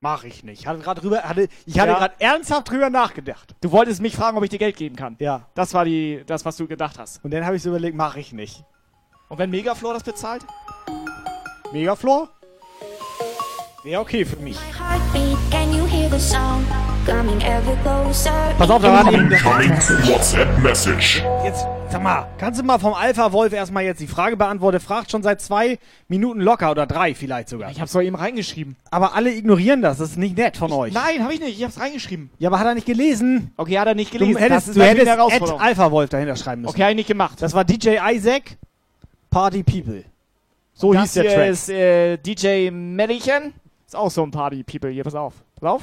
[SPEAKER 8] Mach ich nicht. Hatte grad drüber, hatte, ich hatte
[SPEAKER 9] Ja.
[SPEAKER 8] gerade ernsthaft drüber nachgedacht.
[SPEAKER 9] Du wolltest mich fragen, ob ich dir Geld geben kann.
[SPEAKER 8] Ja.
[SPEAKER 9] Das war die, das, was du gedacht hast.
[SPEAKER 8] Und dann habe ich so überlegt, mach ich nicht.
[SPEAKER 9] Und wenn Megaflor das bezahlt?
[SPEAKER 8] Megaflor? Wäre okay für mich.
[SPEAKER 31] Heartbeat, can you hear the sound coming ever closer?
[SPEAKER 8] Pass auf, da war eben.
[SPEAKER 23] Incoming WhatsApp Message.
[SPEAKER 8] Jetzt, sag mal, kannst du mal vom Alpha Wolf erstmal jetzt die Frage beantworten? Fragt schon seit zwei Minuten locker oder drei vielleicht sogar.
[SPEAKER 9] Ich hab's doch eben reingeschrieben.
[SPEAKER 8] Aber alle ignorieren das, das ist nicht nett von euch.
[SPEAKER 9] Nein, habe ich nicht. Ich hab's reingeschrieben.
[SPEAKER 8] Ja, aber hat er nicht gelesen?
[SPEAKER 9] Okay, hat er nicht gelesen.
[SPEAKER 8] Du hättest,
[SPEAKER 9] das
[SPEAKER 8] du hättest
[SPEAKER 9] Herausforderung.
[SPEAKER 8] Alpha Wolf dahinter schreiben müssen.
[SPEAKER 9] Okay, hab ich nicht gemacht.
[SPEAKER 8] Das war DJ Isaac, Party People. So
[SPEAKER 9] das
[SPEAKER 8] hieß der
[SPEAKER 9] hier
[SPEAKER 8] Track.
[SPEAKER 9] ist äh, DJ Mädchen. Ist auch so ein Party-People hier. Pass auf. Pass auf.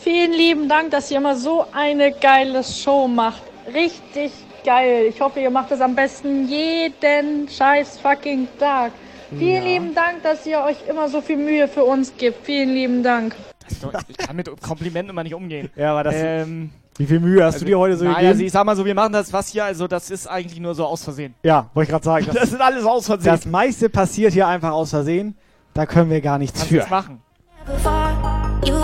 [SPEAKER 26] Vielen lieben Dank, dass ihr immer so eine geile Show macht. Richtig geil. Ich hoffe, ihr macht es am besten jeden scheiß fucking Tag. Vielen lieben Dank, dass ihr euch immer so viel Mühe für uns gibt. Vielen lieben Dank.
[SPEAKER 9] Ich kann mit Komplimenten immer nicht umgehen.
[SPEAKER 8] Ja, aber das.
[SPEAKER 9] Ähm,
[SPEAKER 8] wie viel Mühe hast du dir heute so
[SPEAKER 9] naja,
[SPEAKER 8] gegeben?
[SPEAKER 9] also ich sag mal so, wir machen das was hier, also das ist eigentlich nur so aus Versehen.
[SPEAKER 8] ja, wollte ich gerade sagen.
[SPEAKER 9] Das sind alles aus Versehen.
[SPEAKER 8] Das meiste passiert hier einfach aus Versehen. Da können wir gar nichts
[SPEAKER 9] Kannst
[SPEAKER 8] für.
[SPEAKER 9] machen.
[SPEAKER 31] Before, you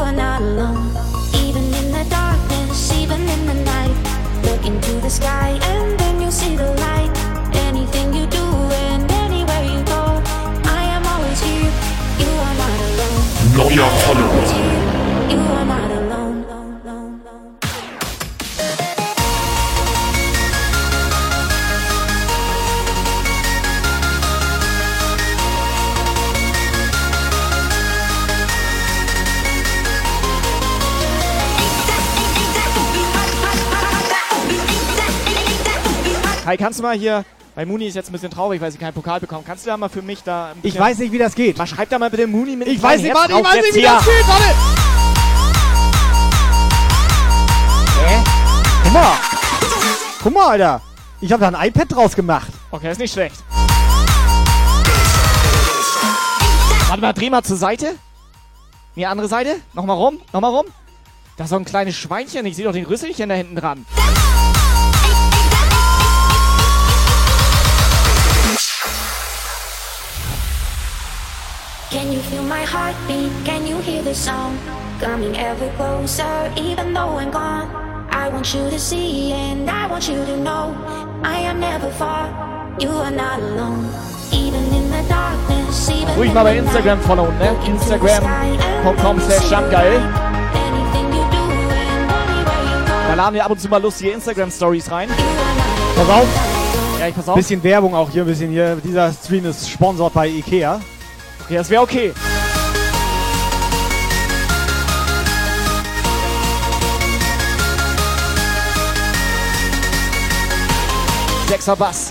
[SPEAKER 9] Kai, kannst du mal hier Weil Muni ist jetzt ein bisschen traurig, weil sie keinen Pokal bekommen. Kannst du da mal für mich da ein
[SPEAKER 8] Ich weiß nicht, wie das geht.
[SPEAKER 9] Mal schreib da mal bitte Muni mit
[SPEAKER 8] Ich weiß nicht, warte, ich weiß nicht, wie
[SPEAKER 9] hier.
[SPEAKER 8] das geht, warte!
[SPEAKER 9] Hä?
[SPEAKER 8] Guck mal! Guck mal, Alter! Ich habe da ein iPad draus gemacht.
[SPEAKER 9] Okay, ist nicht schlecht. Warte mal, dreh mal zur Seite. Nee, andere Seite. Nochmal rum, nochmal rum. Da ist so ein kleines Schweinchen. Ich sehe doch den Rüsselchen da hinten dran.
[SPEAKER 31] Can feel my heartbeat? Can you hear the sound? Coming ever closer, even though I'm gone. I want you to see and I want you to know I am never far. You are not alone. Even in the darkness, even
[SPEAKER 9] Ruhig mal bei Instagram followen, ne? Instagram.com slash Schamgeil. Da laden wir ab und zu mal lustige Instagram-Stories rein.
[SPEAKER 8] Pass auf.
[SPEAKER 9] Ja, ich pass auf.
[SPEAKER 8] Bisschen Werbung auch hier, ein bisschen hier. Dieser Stream ist sponsort bei Ikea.
[SPEAKER 9] Okay, das wäre okay. Sechser Bass.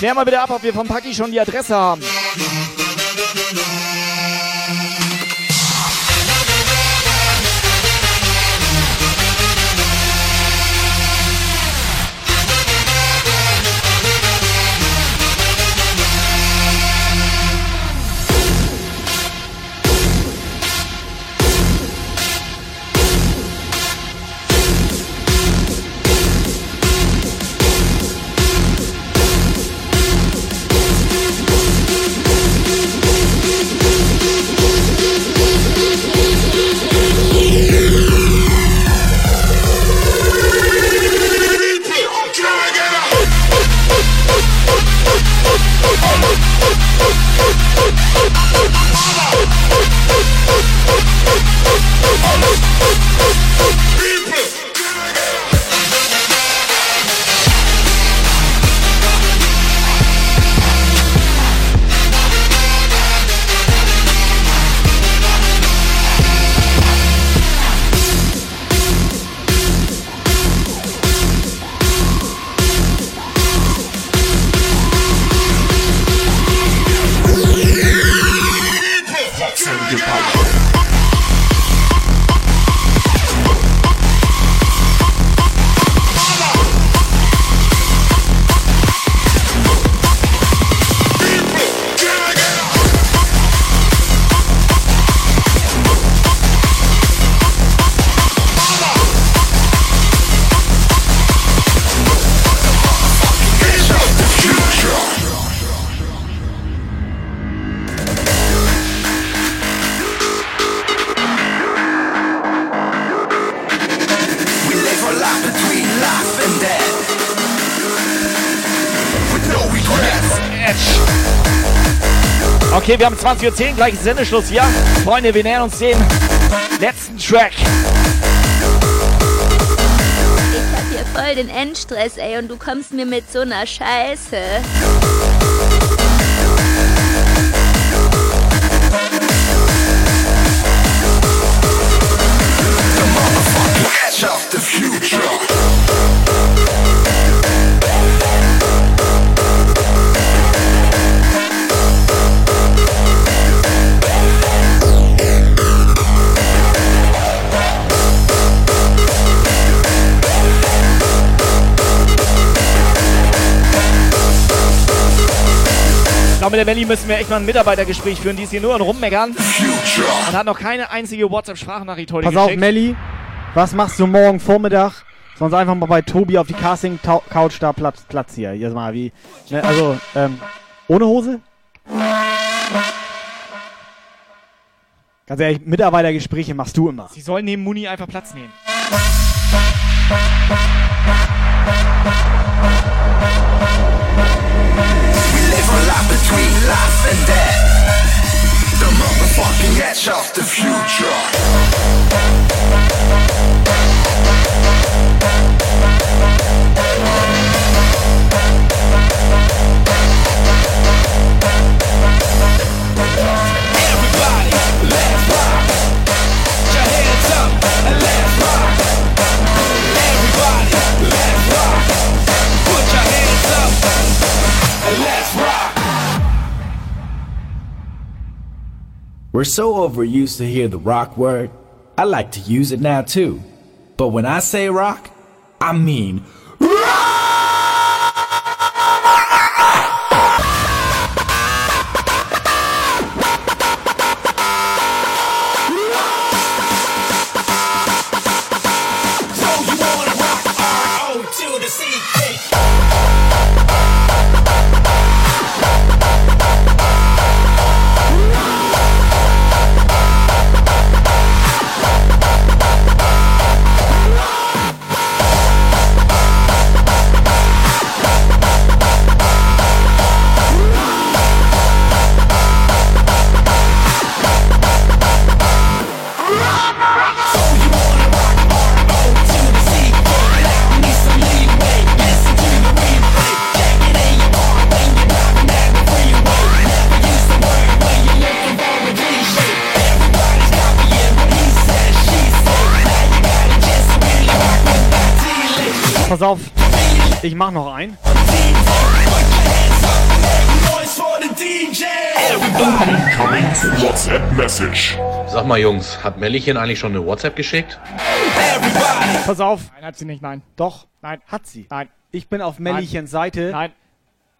[SPEAKER 9] Klär mal bitte ab, ob wir vom Paki schon die Adresse haben. 20.10 Uhr, gleich Sendeschluss hier. Freunde, wir nähern uns dem letzten Track.
[SPEAKER 32] Ich hab hier voll den Endstress, ey, und du kommst mir mit so einer Scheiße.
[SPEAKER 17] Edge of the future.
[SPEAKER 9] Glaube, mit der Melli müssen wir echt mal ein Mitarbeitergespräch führen. Die ist hier nur an rummeckern. Und hat noch keine einzige WhatsApp-Sprachnachricht heute
[SPEAKER 8] Pass auf,
[SPEAKER 9] geschickt.
[SPEAKER 8] Melli, was machst du morgen Vormittag? Sonst einfach mal bei Tobi auf die Casting-Couch da Platz, Platz hier. Jetzt mal wie. Ne, also, ähm, ohne Hose? Ganz ehrlich, Mitarbeitergespräche machst du immer.
[SPEAKER 9] Sie soll neben Muni einfach Platz nehmen.
[SPEAKER 17] A life between life and death. The motherfucking edge of the future.
[SPEAKER 33] We're so overused to hear the rock word, I like to use it now too. But when I say rock, I mean
[SPEAKER 8] mach noch einen.
[SPEAKER 16] WhatsApp Message. Sag mal, Jungs, hat Mellichen eigentlich schon eine WhatsApp geschickt?
[SPEAKER 8] Pass auf.
[SPEAKER 9] Nein, hat sie nicht, nein.
[SPEAKER 8] Doch.
[SPEAKER 9] Nein.
[SPEAKER 8] Hat sie.
[SPEAKER 9] Nein.
[SPEAKER 8] Ich bin auf Mellichens Seite.
[SPEAKER 9] Nein.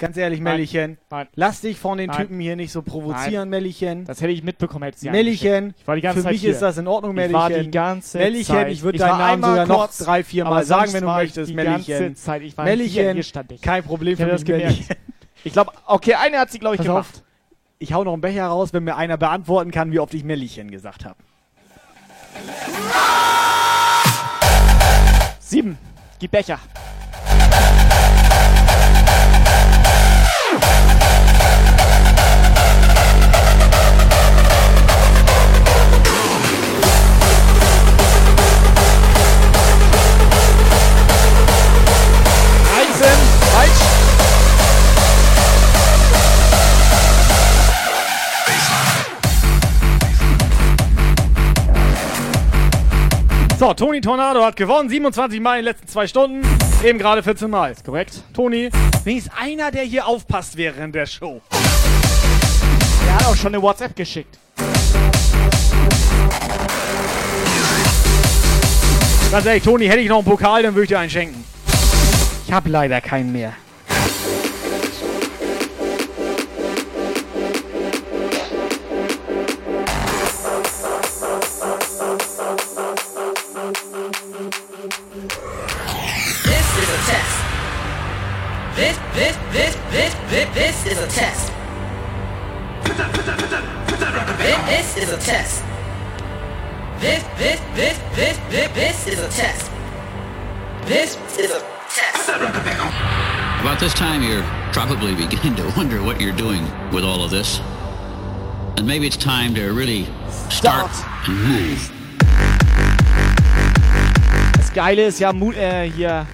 [SPEAKER 8] Ganz ehrlich. Mellichen.
[SPEAKER 9] Nein.
[SPEAKER 8] Lass dich von den
[SPEAKER 9] Nein.
[SPEAKER 8] Typen hier nicht so provozieren,
[SPEAKER 9] Nein.
[SPEAKER 8] Mellichen.
[SPEAKER 9] Das hätte ich mitbekommen, hätte sie
[SPEAKER 8] Mellichen.
[SPEAKER 9] Ich war die ganze
[SPEAKER 8] für
[SPEAKER 9] Zeit
[SPEAKER 8] mich
[SPEAKER 9] hier.
[SPEAKER 8] ist das in Ordnung,
[SPEAKER 9] Ich
[SPEAKER 8] Mellichen.
[SPEAKER 9] war die ganze
[SPEAKER 8] Mellichen,
[SPEAKER 9] Zeit.
[SPEAKER 8] ich würde
[SPEAKER 9] Ich
[SPEAKER 8] deinen Namen sogar noch drei, vier Mal sagen, wenn du
[SPEAKER 9] ich
[SPEAKER 8] möchtest, Mellichen.
[SPEAKER 9] ich hier,
[SPEAKER 8] Mellichen,
[SPEAKER 9] hier ich.
[SPEAKER 8] kein Problem
[SPEAKER 9] Ich
[SPEAKER 8] für mich. Mellichen.
[SPEAKER 9] Ich glaube, okay, eine hat sie, glaube ich,
[SPEAKER 8] Pass
[SPEAKER 9] gemacht.
[SPEAKER 8] auf, ich hau noch einen Becher raus, wenn mir einer beantworten kann, wie oft ich Mellichen gesagt habe.
[SPEAKER 9] Sieben. Gib Becher.
[SPEAKER 8] So, Toni Tornado hat gewonnen. 27 Mal in den letzten zwei Stunden. Eben gerade 14 Mal. Ist
[SPEAKER 9] korrekt.
[SPEAKER 8] Toni, wenigstens einer, der hier aufpasst während der Show.
[SPEAKER 9] Er hat auch schon eine WhatsApp geschickt.
[SPEAKER 8] Ganz ehrlich, Toni, hätte ich noch einen Pokal, dann würde ich dir einen schenken. Ich habe leider keinen mehr.
[SPEAKER 34] This is a
[SPEAKER 35] About this time, you're probably beginning to wonder what you're doing with all of this. And maybe it's time to really start and move.
[SPEAKER 9] Das Geile ist ja, äh, hier.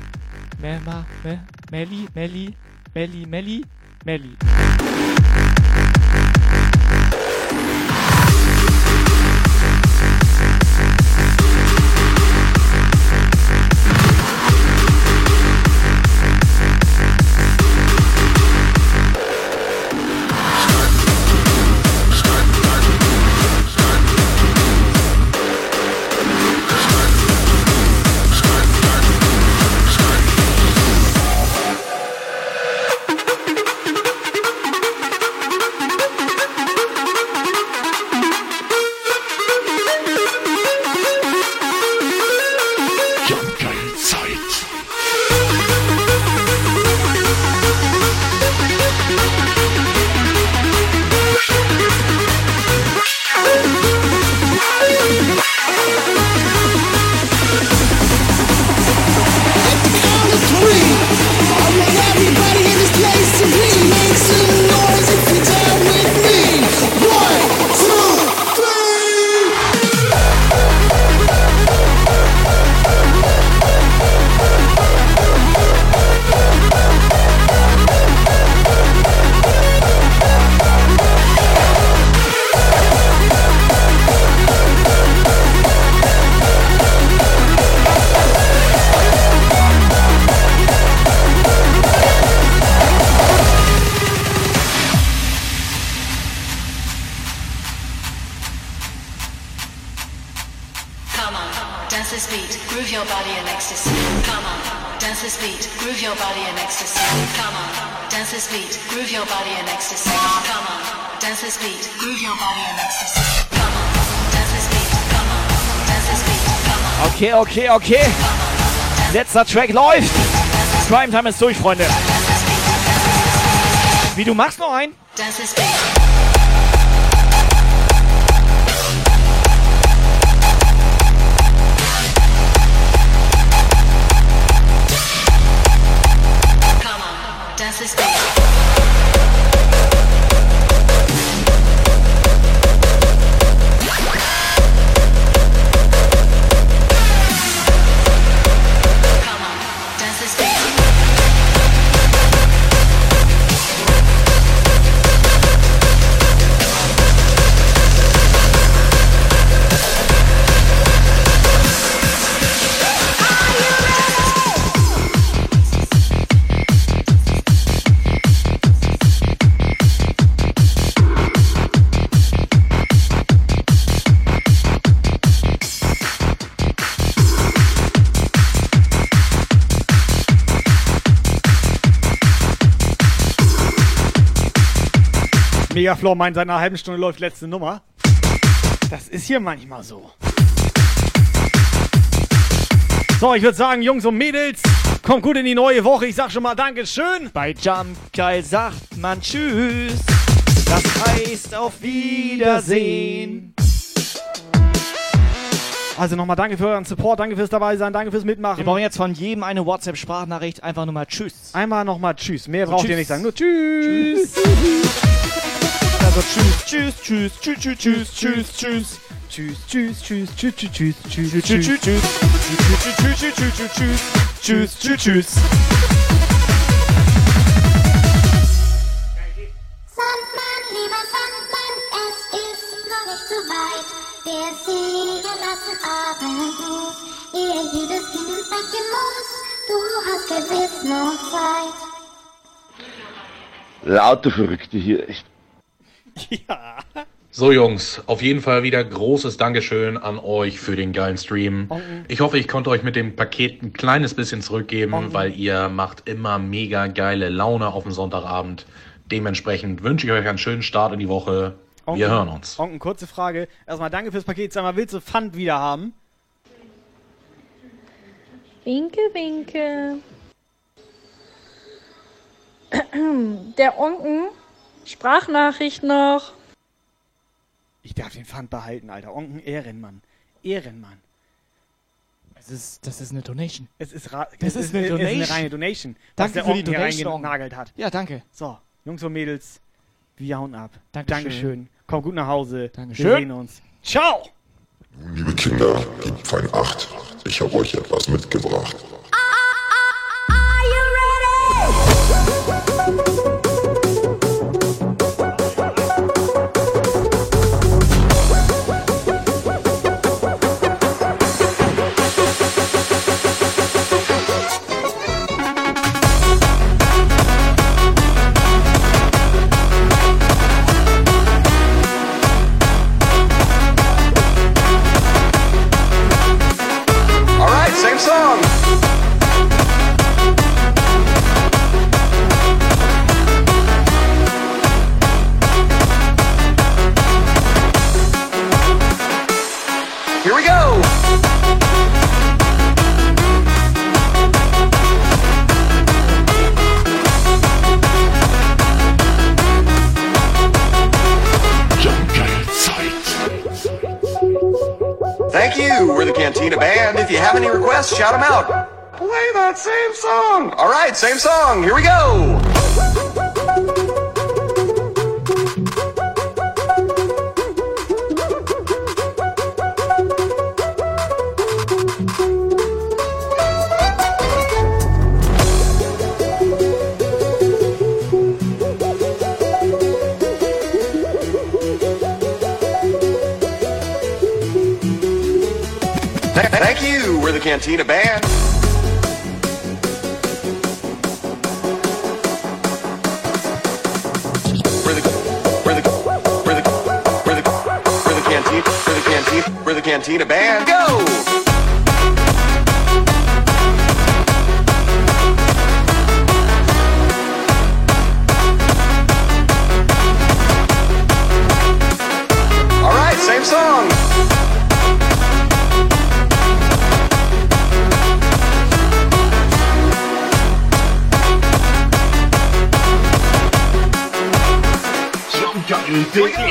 [SPEAKER 9] Melma, Mel, Melli, Melli, Melli, Melli, Okay. Letzter Track läuft. Primetime ist durch, Freunde. Wie, du machst noch einen?
[SPEAKER 34] Dance this
[SPEAKER 8] Megafloor meint, seit einer halben Stunde läuft letzte Nummer. Das ist hier manchmal so. So, ich würde sagen, Jungs und Mädels, kommt gut in die neue Woche. Ich sag schon mal Dankeschön.
[SPEAKER 9] Bei Jump Geil sagt man Tschüss. Das heißt auf Wiedersehen.
[SPEAKER 8] Also nochmal danke für euren Support, danke fürs dabei sein, danke fürs Mitmachen.
[SPEAKER 9] Wir brauchen jetzt von jedem eine WhatsApp-Sprachnachricht. Einfach nur mal Tschüss.
[SPEAKER 8] Einmal nochmal Tschüss. Mehr
[SPEAKER 9] So,
[SPEAKER 8] braucht ihr
[SPEAKER 9] tschüss.
[SPEAKER 8] nicht sagen. Nur Tschüss.
[SPEAKER 9] Tschüss, Tschüss, Tschüss, Tschüss, Tschüss, Tschüss, Tschüss, Tschüss.
[SPEAKER 8] Tschüss, tschüss, tschüss, tschüss, tschüss, tschüss, tschüss,
[SPEAKER 9] Tschüss, tschüss, tschüss, tschüss. Tschüss, tschüss, tschüss, tschüss, tschüss, tschüss. Tschüss, tschüss, tschüss.
[SPEAKER 31] Sandmann, lieber Sandmann, es ist noch nicht zu weit. Wir singen lassen Abendgruß, ehe jedes Kind ins Bettchen muss. Du hast gewiss noch Zeit.
[SPEAKER 36] Lauter Verrückte hier, echt.
[SPEAKER 16] So Jungs, auf jeden Fall wieder großes Dankeschön an euch für den geilen Stream. Ich hoffe, ich konnte euch mit dem Paket ein kleines bisschen zurückgeben, weil ihr macht immer mega geile Laune auf dem Sonntagabend. Dementsprechend wünsche ich euch einen schönen Start in die Woche. Wir hören uns.
[SPEAKER 8] Onken, kurze Frage. Erstmal danke fürs Paket. Sag mal, willst du Pfand wieder haben?
[SPEAKER 26] Winke, winke. Der Onken, Sprachnachricht noch.
[SPEAKER 8] Ich darf den Pfand behalten, Alter. Onken Ehrenmann. Ehrenmann.
[SPEAKER 9] Das ist, das ist eine Donation.
[SPEAKER 8] Es ist, ra
[SPEAKER 9] Das
[SPEAKER 8] es
[SPEAKER 9] ist eine
[SPEAKER 8] Es ist
[SPEAKER 9] Donation.
[SPEAKER 8] eine reine Donation.
[SPEAKER 9] Danke
[SPEAKER 8] was der
[SPEAKER 9] für die
[SPEAKER 8] Onken hier
[SPEAKER 9] Donation,
[SPEAKER 8] reingenagelt hat.
[SPEAKER 9] Ja, danke.
[SPEAKER 8] So, Jungs und Mädels, wir hauen ab.
[SPEAKER 9] Dankeschön.
[SPEAKER 8] Dankeschön. Kommt gut nach Hause.
[SPEAKER 9] Dankeschön.
[SPEAKER 8] Wir sehen uns. Ciao!
[SPEAKER 23] Liebe Kinder, gebt fein Acht. Ich habe euch etwas mitgebracht.
[SPEAKER 37] All have any requests, shout them out. Play that same song. All right, same song. Here we go. Cantina Band. We're the we're the we're the we're the we're the canteen we're the canteen we're the Cantina Band. Go.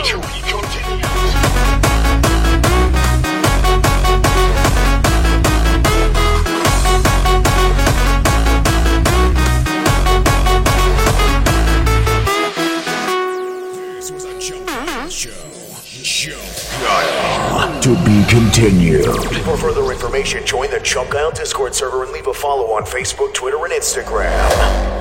[SPEAKER 3] We go.
[SPEAKER 38] To be continued.
[SPEAKER 37] For further information, join the Chunk Out Discord server and leave a follow on Facebook, Twitter, and Instagram.